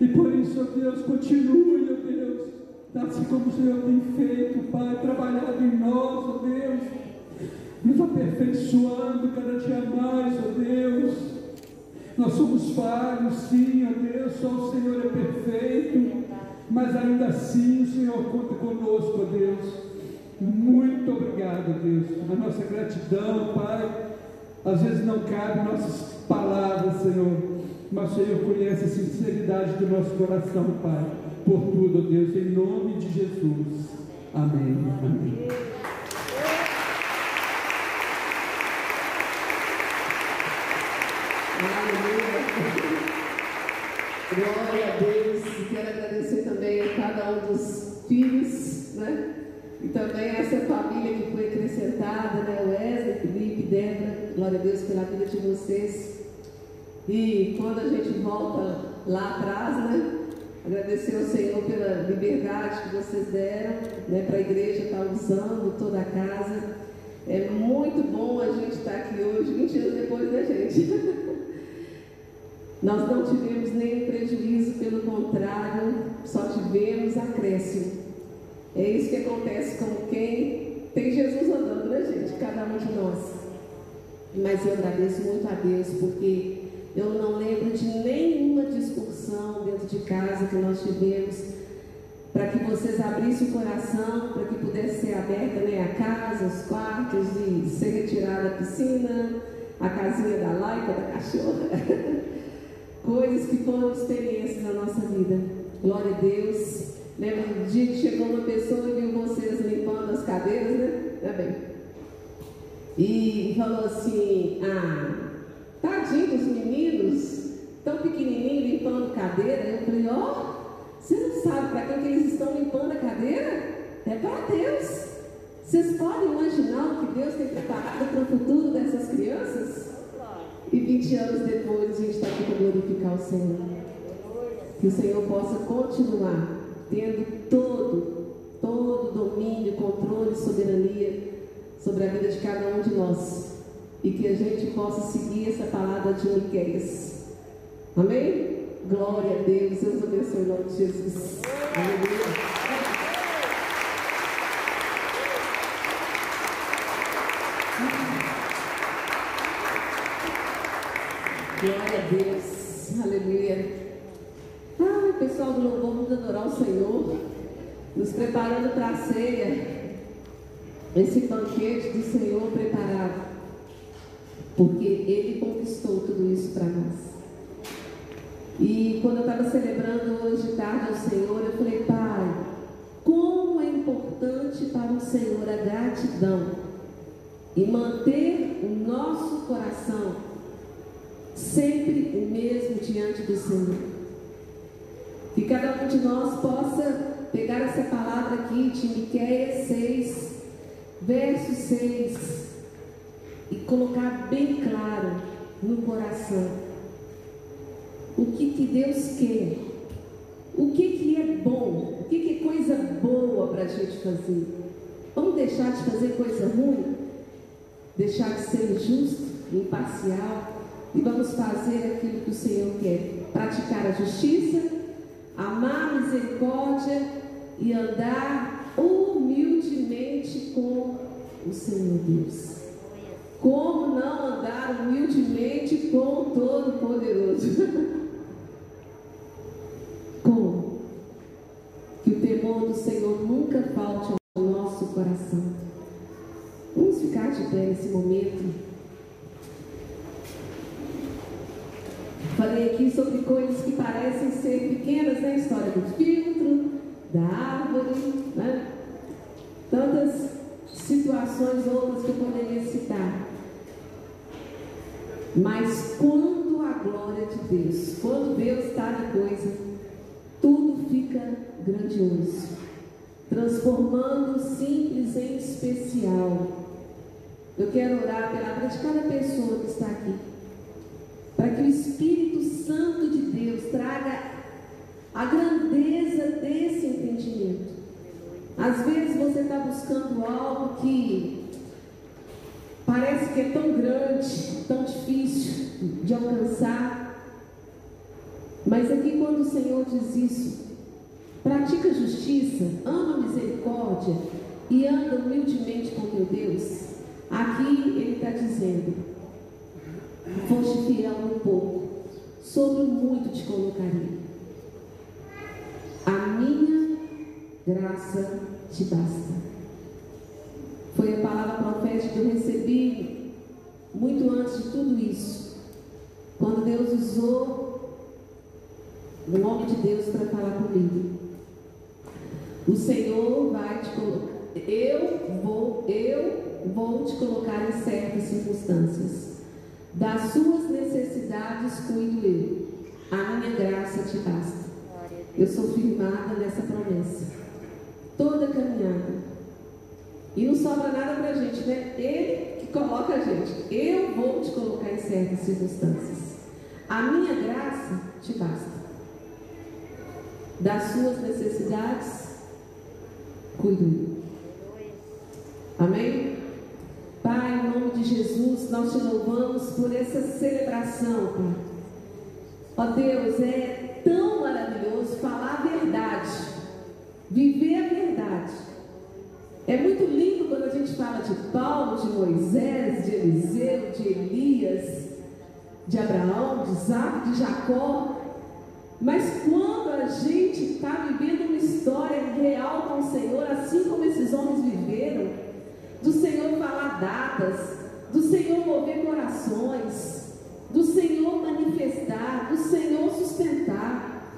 D: E por isso, ó Deus, continue, ó Deus, assim como o Senhor tem feito, Pai, trabalhado em nós, ó Deus, nos aperfeiçoando cada dia mais, ó Deus. Nós somos falhos, sim, ó Deus, só o Senhor é perfeito, mas ainda assim o Senhor conta conosco, ó Deus. Muito obrigado, Deus. A nossa gratidão, Pai, às vezes não cabe nossas palavras, Senhor, mas o Senhor conhece a sinceridade do nosso coração, Pai. Por tudo, Deus, em nome de Jesus. Amém. Amém.
A: Glória a Deus. Quero agradecer também a cada um dos filhos, né? E também a essa família que foi acrescentada, né? Wesley, Felipe, Débora. Glória a Deus pela vida de vocês. E quando a gente volta lá atrás, né? Agradecer ao Senhor pela liberdade que vocês deram né, para a igreja estar tá usando toda a casa. É muito bom a gente estar tá aqui hoje, 20 anos depois da gente. Nós não tivemos nenhum prejuízo, pelo contrário, só tivemos acréscimo. É isso que acontece com quem tem Jesus andando, né, gente? Cada um de nós. Mas eu agradeço muito a Deus, porque eu não lembro de nenhuma discussão dentro de casa que nós tivemos para que vocês abrissem o coração, para que pudesse ser aberta né, a casa, os quartos e ser retirada a piscina, a casinha da laica, da cachorra. Coisas que foram experiências na nossa vida. Glória a Deus. Lembra do dia que chegou uma pessoa e viu vocês limpando as cadeiras, né? Tá bem. E falou assim: Ah, tadinho dos meninos, tão pequenininho limpando cadeira. Eu falei: Ó, oh, você não sabe para quem que eles estão limpando a cadeira? É para Deus. Vocês podem imaginar o que Deus tem preparado para o futuro dessas crianças? E 20 anos depois a gente está aqui para glorificar o Senhor. Que o Senhor possa continuar tendo todo, todo domínio, controle, soberania sobre a vida de cada um de nós. E que a gente possa seguir essa palavra de Miqueias. Amém? Glória a Deus. Deus abençoe em nome de Jesus. Aleluia. Glória a Deus. Aleluia. Ah, pessoal do louvor, vamos adorar o Senhor. Nos preparando para a ceia. Esse banquete do Senhor preparado. Porque Ele conquistou tudo isso para nós. E quando eu estava celebrando hoje tarde ao Senhor, eu falei, Pai, como é importante para o Senhor a gratidão e manter o nosso sempre o mesmo diante do Senhor. Que cada um de nós possa pegar essa palavra aqui de Miqueias 6, verso 6, e colocar bem claro no coração o que, que Deus quer, o que, que é bom, o que, que é coisa boa para a gente fazer. Vamos deixar de fazer coisa ruim? Deixar de ser justo, imparcial, e vamos fazer aquilo que o Senhor quer: praticar a justiça, amar a misericórdia e andar humildemente com o Senhor Deus. Como não andar humildemente com o Todo-Poderoso? Como? Que o temor do Senhor nunca falte ao nosso coração. Vamos ficar de pé nesse momento. Falei aqui sobre coisas que parecem ser pequenas, né? História do filtro, da árvore, né? Tantas situações outras que eu poderia citar. Mas quando a glória de Deus, quando Deus está na coisa, tudo fica grandioso, transformando o simples em especial. Eu quero orar pela vida de cada pessoa que está aqui para que o Espírito Santo de Deus traga a grandeza desse entendimento. Às vezes você está buscando algo que parece que é tão grande, tão difícil de alcançar, mas aqui quando o Senhor diz isso, pratica justiça, ama misericórdia e anda humildemente com teu Deus, aqui ele está dizendo: foste fiel no pouco, sobre o muito te colocarei. A minha graça te basta. Foi a palavra profética que eu recebi muito antes de tudo isso. Quando Deus usou o nome de Deus para falar comigo. O Senhor vai te colocar. Eu vou, eu vou te colocar em certas circunstâncias. Das suas necessidades cuido eu. A minha graça te basta. Eu sou firmada nessa promessa. Toda caminhada. E não sobra nada para a gente, né? Ele que coloca a gente. Eu vou te colocar em certas circunstâncias. A minha graça te basta. Das suas necessidades, cuido. Amém? Jesus, nós te louvamos por essa celebração, Pai. Ó Deus, é tão maravilhoso falar a verdade, viver a verdade. É muito lindo quando a gente fala de Paulo, de Moisés, de Eliseu, de Elias, de Abraão, de Isaac, de Jacó. Mas quando a gente está vivendo uma história real com o Senhor, assim como esses homens viveram, do Senhor falar datas, do Senhor mover corações, do Senhor manifestar, do Senhor sustentar.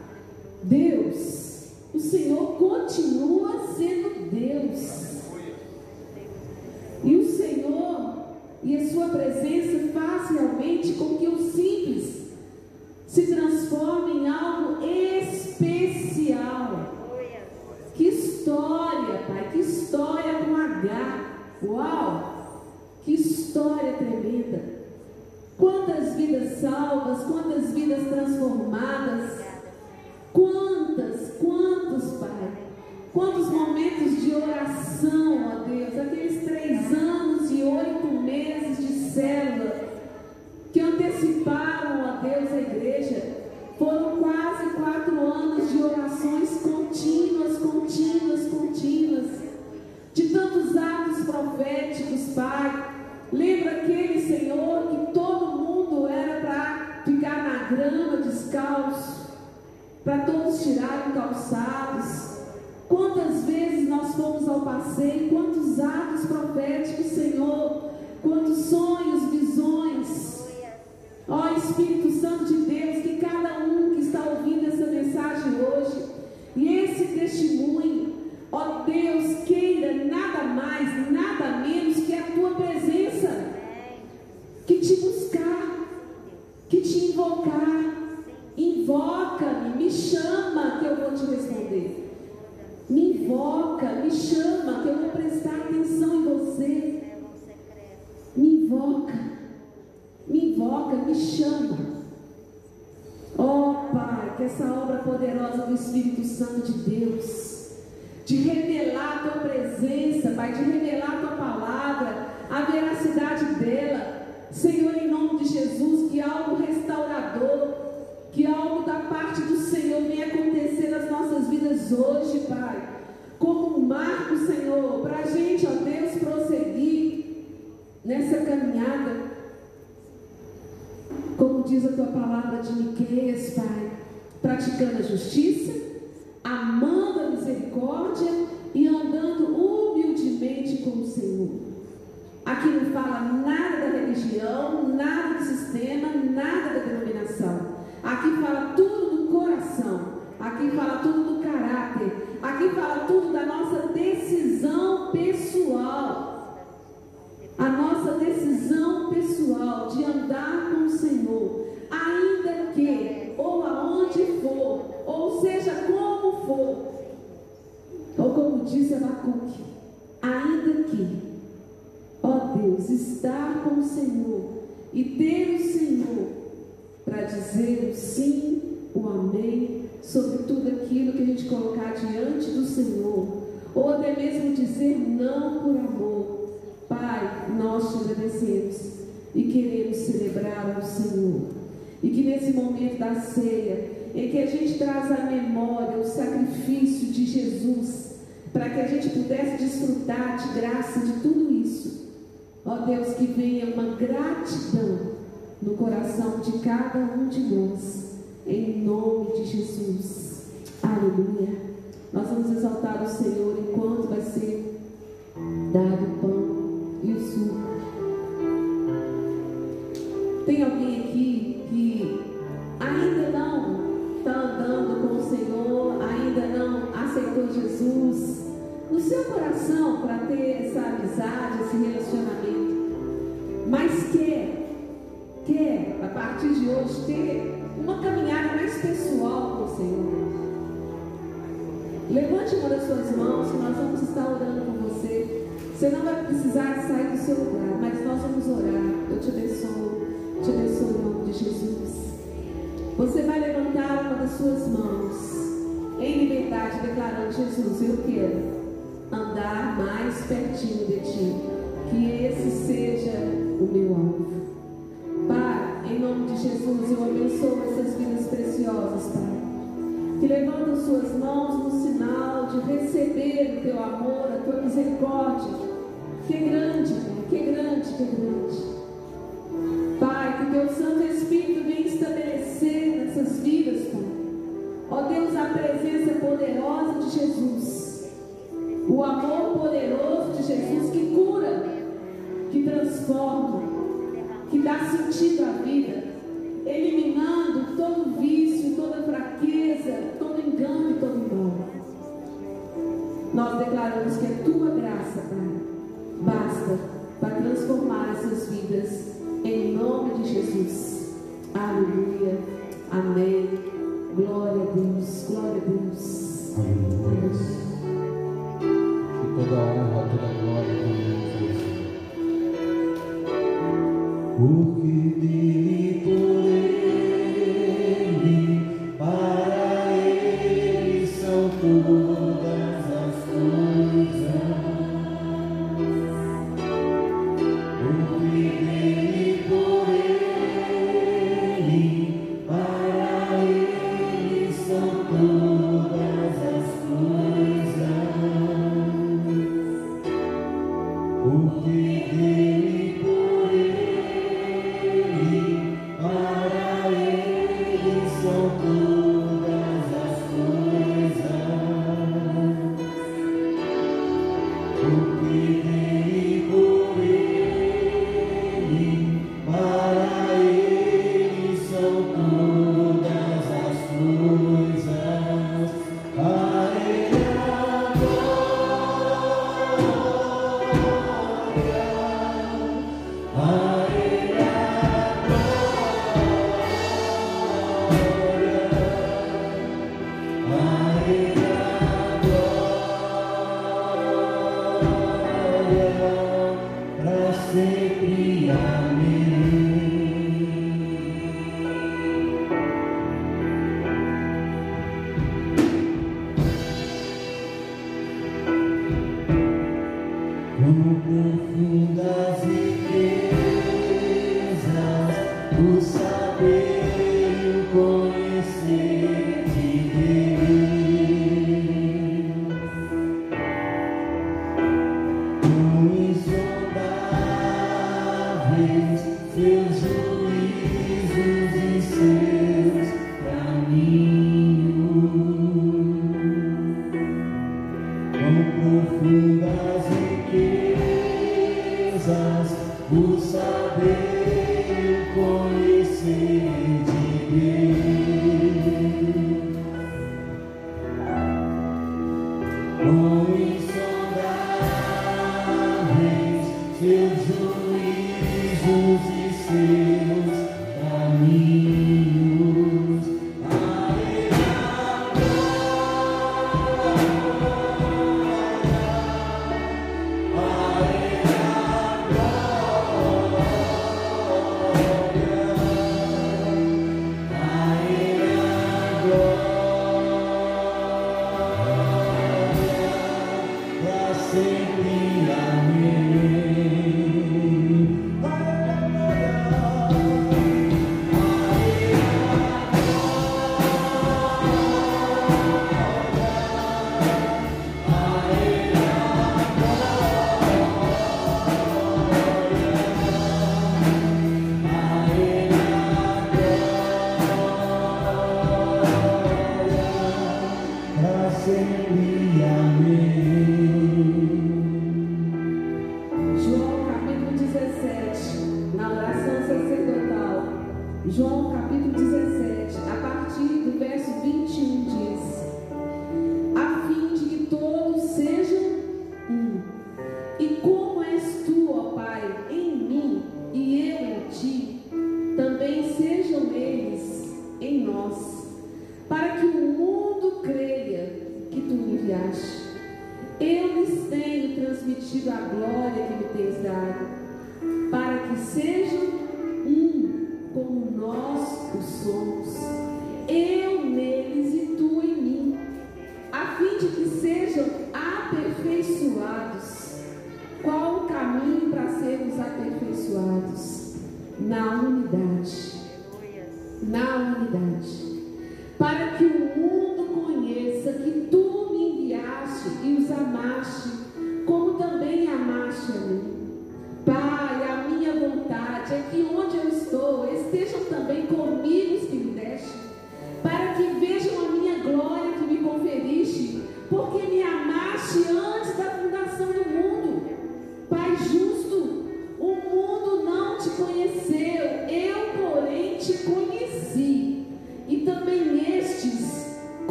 A: Deus, o Senhor continua sendo Deus. E o Senhor e a sua presença faz realmente com que o simples se transforme em algo especial. Que história, Pai, que história com H. Uau! Que história tremenda! Quantas vidas salvas, quantas vidas transformadas, quantas, quantos, Pai, quantos momentos de oração, ó Deus, aqueles três anos e oito meses de célula que anteciparam, ó Deus, a igreja, foram quase quatro anos de orações contínuas, contínuas, contínuas, de tantos atos proféticos, Pai. Lembra aquele Senhor que todo mundo era para ficar na grama descalço, para todos tirarem calçados. Quantas vezes nós fomos ao passeio, quantos atos proféticos, Senhor, quantos sonhos, visões. Ó Espírito Santo de Deus, que cada um que está ouvindo essa mensagem hoje, e esse testemunho, ó Deus, queira nada mais, nada menos que a tua presença, que te buscar, que te invocar. Invoca-me, me chama que eu vou te responder. Me invoca, me chama que eu vou prestar atenção em você. Me invoca, me invoca, me chama. Oh Pai, que essa obra poderosa do Espírito Santo de Deus, de revelar a tua presença, Pai, de revelar a tua palavra, a veracidade dela. Senhor, em nome de Jesus, que algo restaurador, que algo da parte do Senhor venha acontecer nas nossas vidas hoje, Pai. Como um marco, Senhor, para a gente, ó Deus, prosseguir nessa caminhada. Como diz a tua palavra de Miqueias, Pai, praticando a justiça, misericórdia e andando humildemente com o Senhor. Aqui não fala nada da religião, nada do sistema, nada da denominação. Aqui fala tudo do coração. Aqui fala tudo do caráter. Aqui fala tudo da nossa decisão pessoal. A nossa decisão pessoal de andar com o Senhor, ainda que, ou aonde for, ou seja como for, disse Abacuque, ainda que, ó Deus, estar com o Senhor e ter o Senhor para dizer o sim, o amém, sobre tudo aquilo que a gente colocar diante do Senhor, ou até mesmo dizer não por amor. Pai, nós te agradecemos e queremos celebrar ao Senhor. E que nesse momento da ceia, em que a gente traz à memória o sacrifício de Jesus, para que a gente pudesse desfrutar de graça de tudo isso. Ó Deus, que venha uma gratidão no coração de cada um de nós, em nome de Jesus. Aleluia. Nós vamos exaltar o Senhor enquanto vai ser dado o pão e o suco. Tem alguém aqui que ainda não está andando com o Senhor, ainda não aceitou Jesus no seu coração para ter essa amizade, esse relacionamento, mas quer, quer a partir de hoje ter uma caminhada mais pessoal com o Senhor. Levante uma das suas mãos que nós vamos estar orando com você. Você não vai precisar sair do seu lugar, mas nós vamos orar. Eu te abençoo, te abençoo em nome de Jesus. Você vai levantar uma das suas mãos em liberdade, declarando: Jesus, eu quero andar mais pertinho de ti. Que esse seja o meu alvo. Pai, em nome de Jesus, eu abençoo essas vidas preciosas, Pai. Que levantam suas mãos no sinal de receber o teu amor, a tua misericórdia. Que é grande, que é grande, que é grande. Pai, que teu Santo Espírito venha estabelecer nessas vidas, Pai. Ó Deus, a presença poderosa de Jesus o amor poderoso de Jesus que cura, que transforma, que dá sentido à vida, eliminando todo vício, toda fraqueza, todo engano e todo mal. Nós declaramos que a tua graça, Pai, basta para transformar essas vidas, em nome de Jesus. Aleluia. Amém. Glória a Deus. Glória a Deus.
B: Aleluia toda toda glória a Porque Sempre amém.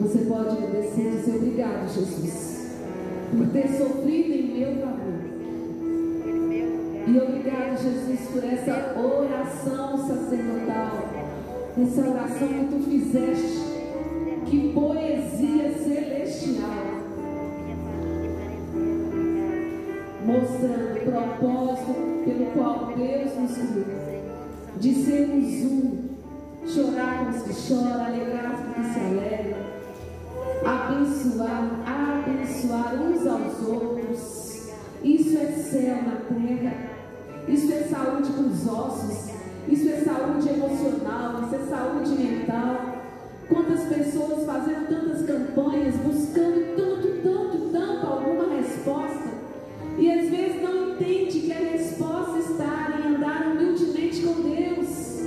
A: Você pode agradecer e dizer obrigado, Jesus, por ter sofrido em meu favor. E obrigado, Jesus, por essa oração sacerdotal, essa oração que tu fizeste, que poesia celestial, mostrando o propósito pelo qual Deus nos criou, de sermos um, chorar com os que choram, alegrar com os que se alegram, abençoar, abençoar uns aos outros. Isso é céu na terra. Isso é saúde para os ossos. Isso é saúde emocional. Isso é saúde mental. Quantas pessoas fazendo tantas campanhas, buscando tanto, tanto, tanto alguma resposta. E às vezes não entende que a resposta está em andar humildemente com Deus.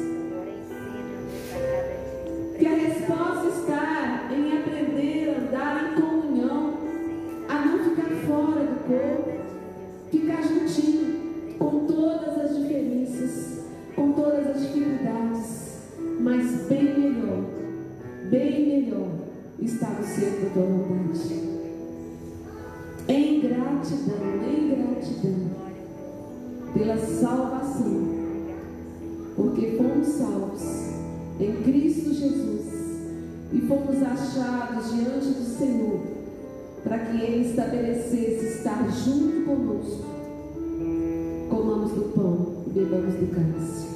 A: Que a resposta está fora do corpo, ficar juntinho, com todas as diferenças, com todas as dificuldades, mas bem melhor, bem melhor está no centro da tua vontade. Em gratidão, em gratidão pela salvação, porque fomos salvos em Cristo Jesus e fomos achados diante do Senhor para que Ele estabelecesse estar junto conosco. Comamos do pão e bebamos do cálice.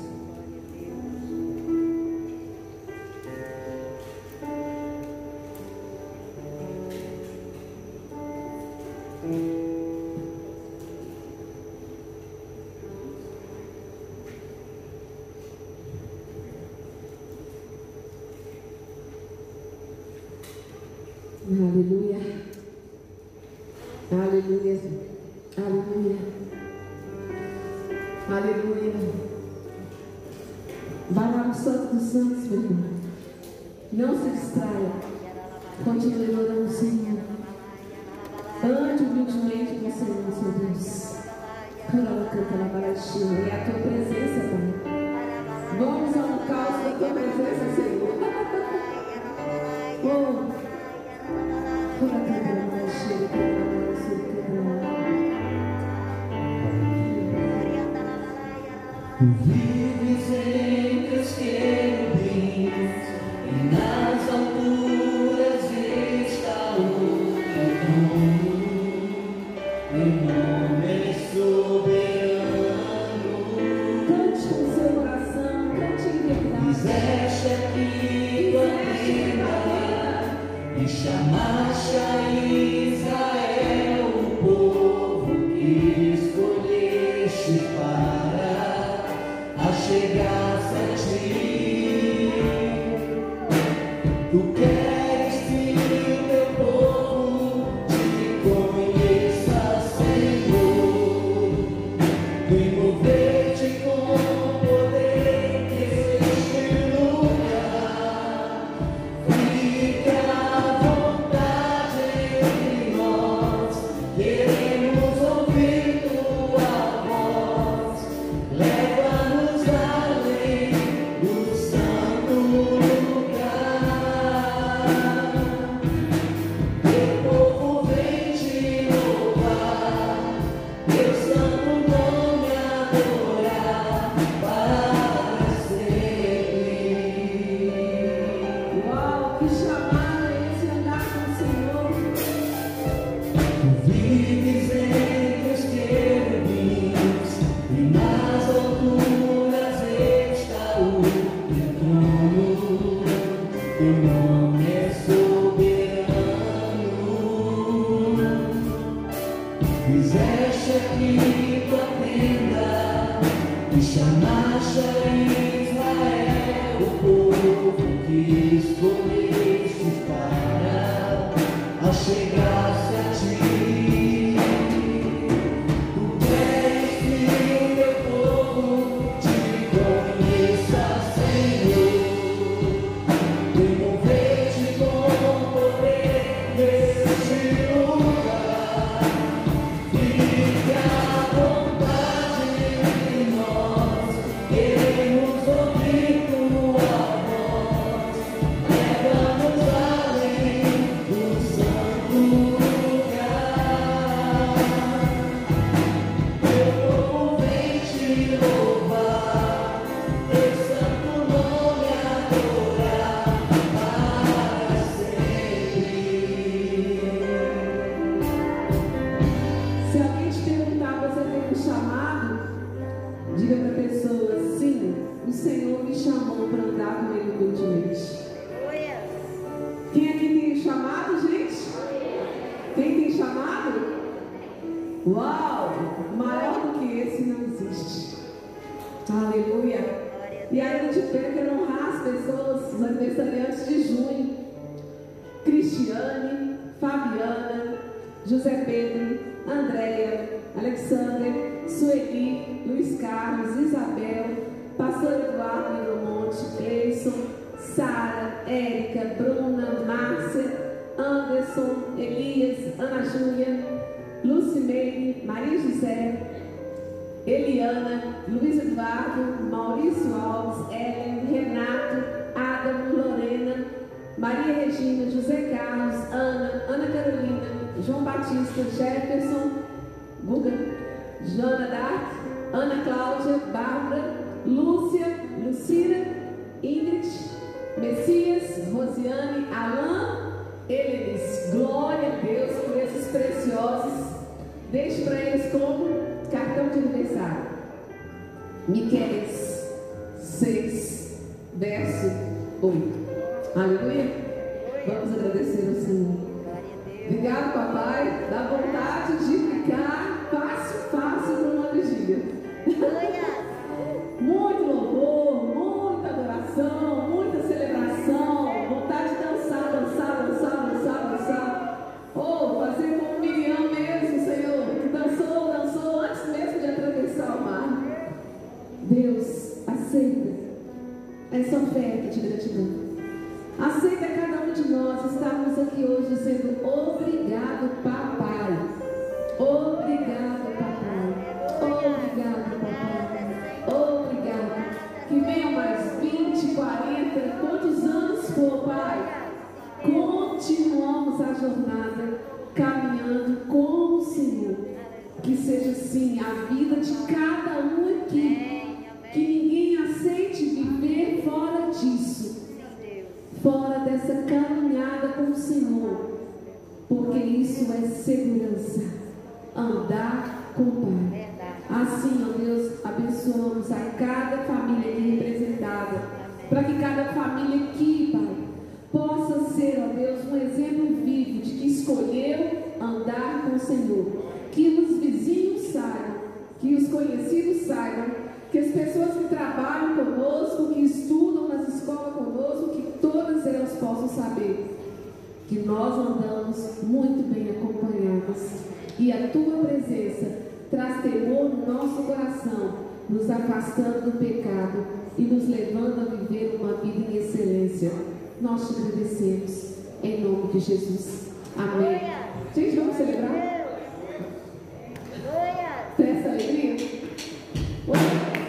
A: Não se tenda e chamaste a Israel Andréia, Alexander, Sueli, Luiz Carlos, Isabel, Pastor Eduardo do Monte, Gleison, Sara, Érica, Bruna, Márcia, Anderson, Elias, Ana Júlia, Lucimeire, Maria José, Eliana, Luiz
E: Eduardo, Maurício Alves, Ellen, Renato, Adam, Lorena, Maria Regina, José Carlos, Ana, Ana Carolina, João
A: Batista, Jefferson, Guga, Jana D'Arc, Ana Cláudia,
E: Bárbara, Lúcia, Lucira, Ingrid, Messias, Rosiane, Alain, Elenis. Glória a
A: Deus por esses preciosos. Deixe para eles como
F: cartão de aniversário. Miquelis 6, verso 8. Aleluia. Vamos agradecer ao Senhor. Obrigado, papai. Dá vontade de ficar fácil, fácil numa vigília. Muito louvor, muita adoração, muita celebração, vontade de dançar, dançar, dançar, dançar, dançar. Ou oh, fazer como Miriam mesmo, Senhor, que dançou, dançou antes mesmo de atravessar o mar. Deus, aceita essa
B: fé. estarmos aqui hoje sendo obrigado, papai. Obrigado, papai. Obrigado, papai. Obrigado. Que venham mais 20, 40, quantos anos for, pai. Continuamos a jornada caminhando com o Senhor. Que seja assim a vida de cada um aqui. Que ninguém aceite viver fora disso fora dessa caminhada com o Senhor, porque isso é segurança. Andar com o Pai. Assim, ó Deus, abençoamos a cada família aqui representada, para que cada família aqui, Pai, possa ser, ó Deus, um exemplo vivo de que escolheu andar com o Senhor. Que os vizinhos saibam, que os conhecidos saibam que as pessoas que trabalham conosco, que estudam nas escolas conosco, que todas elas possam saber que nós andamos muito bem acompanhados e a tua presença traz temor no nosso coração, nos afastando do pecado e nos levando a viver uma vida em excelência.
A: Nós te agradecemos em nome de Jesus. Amém. Gente, vamos celebrar? Dessa alegria? Oi.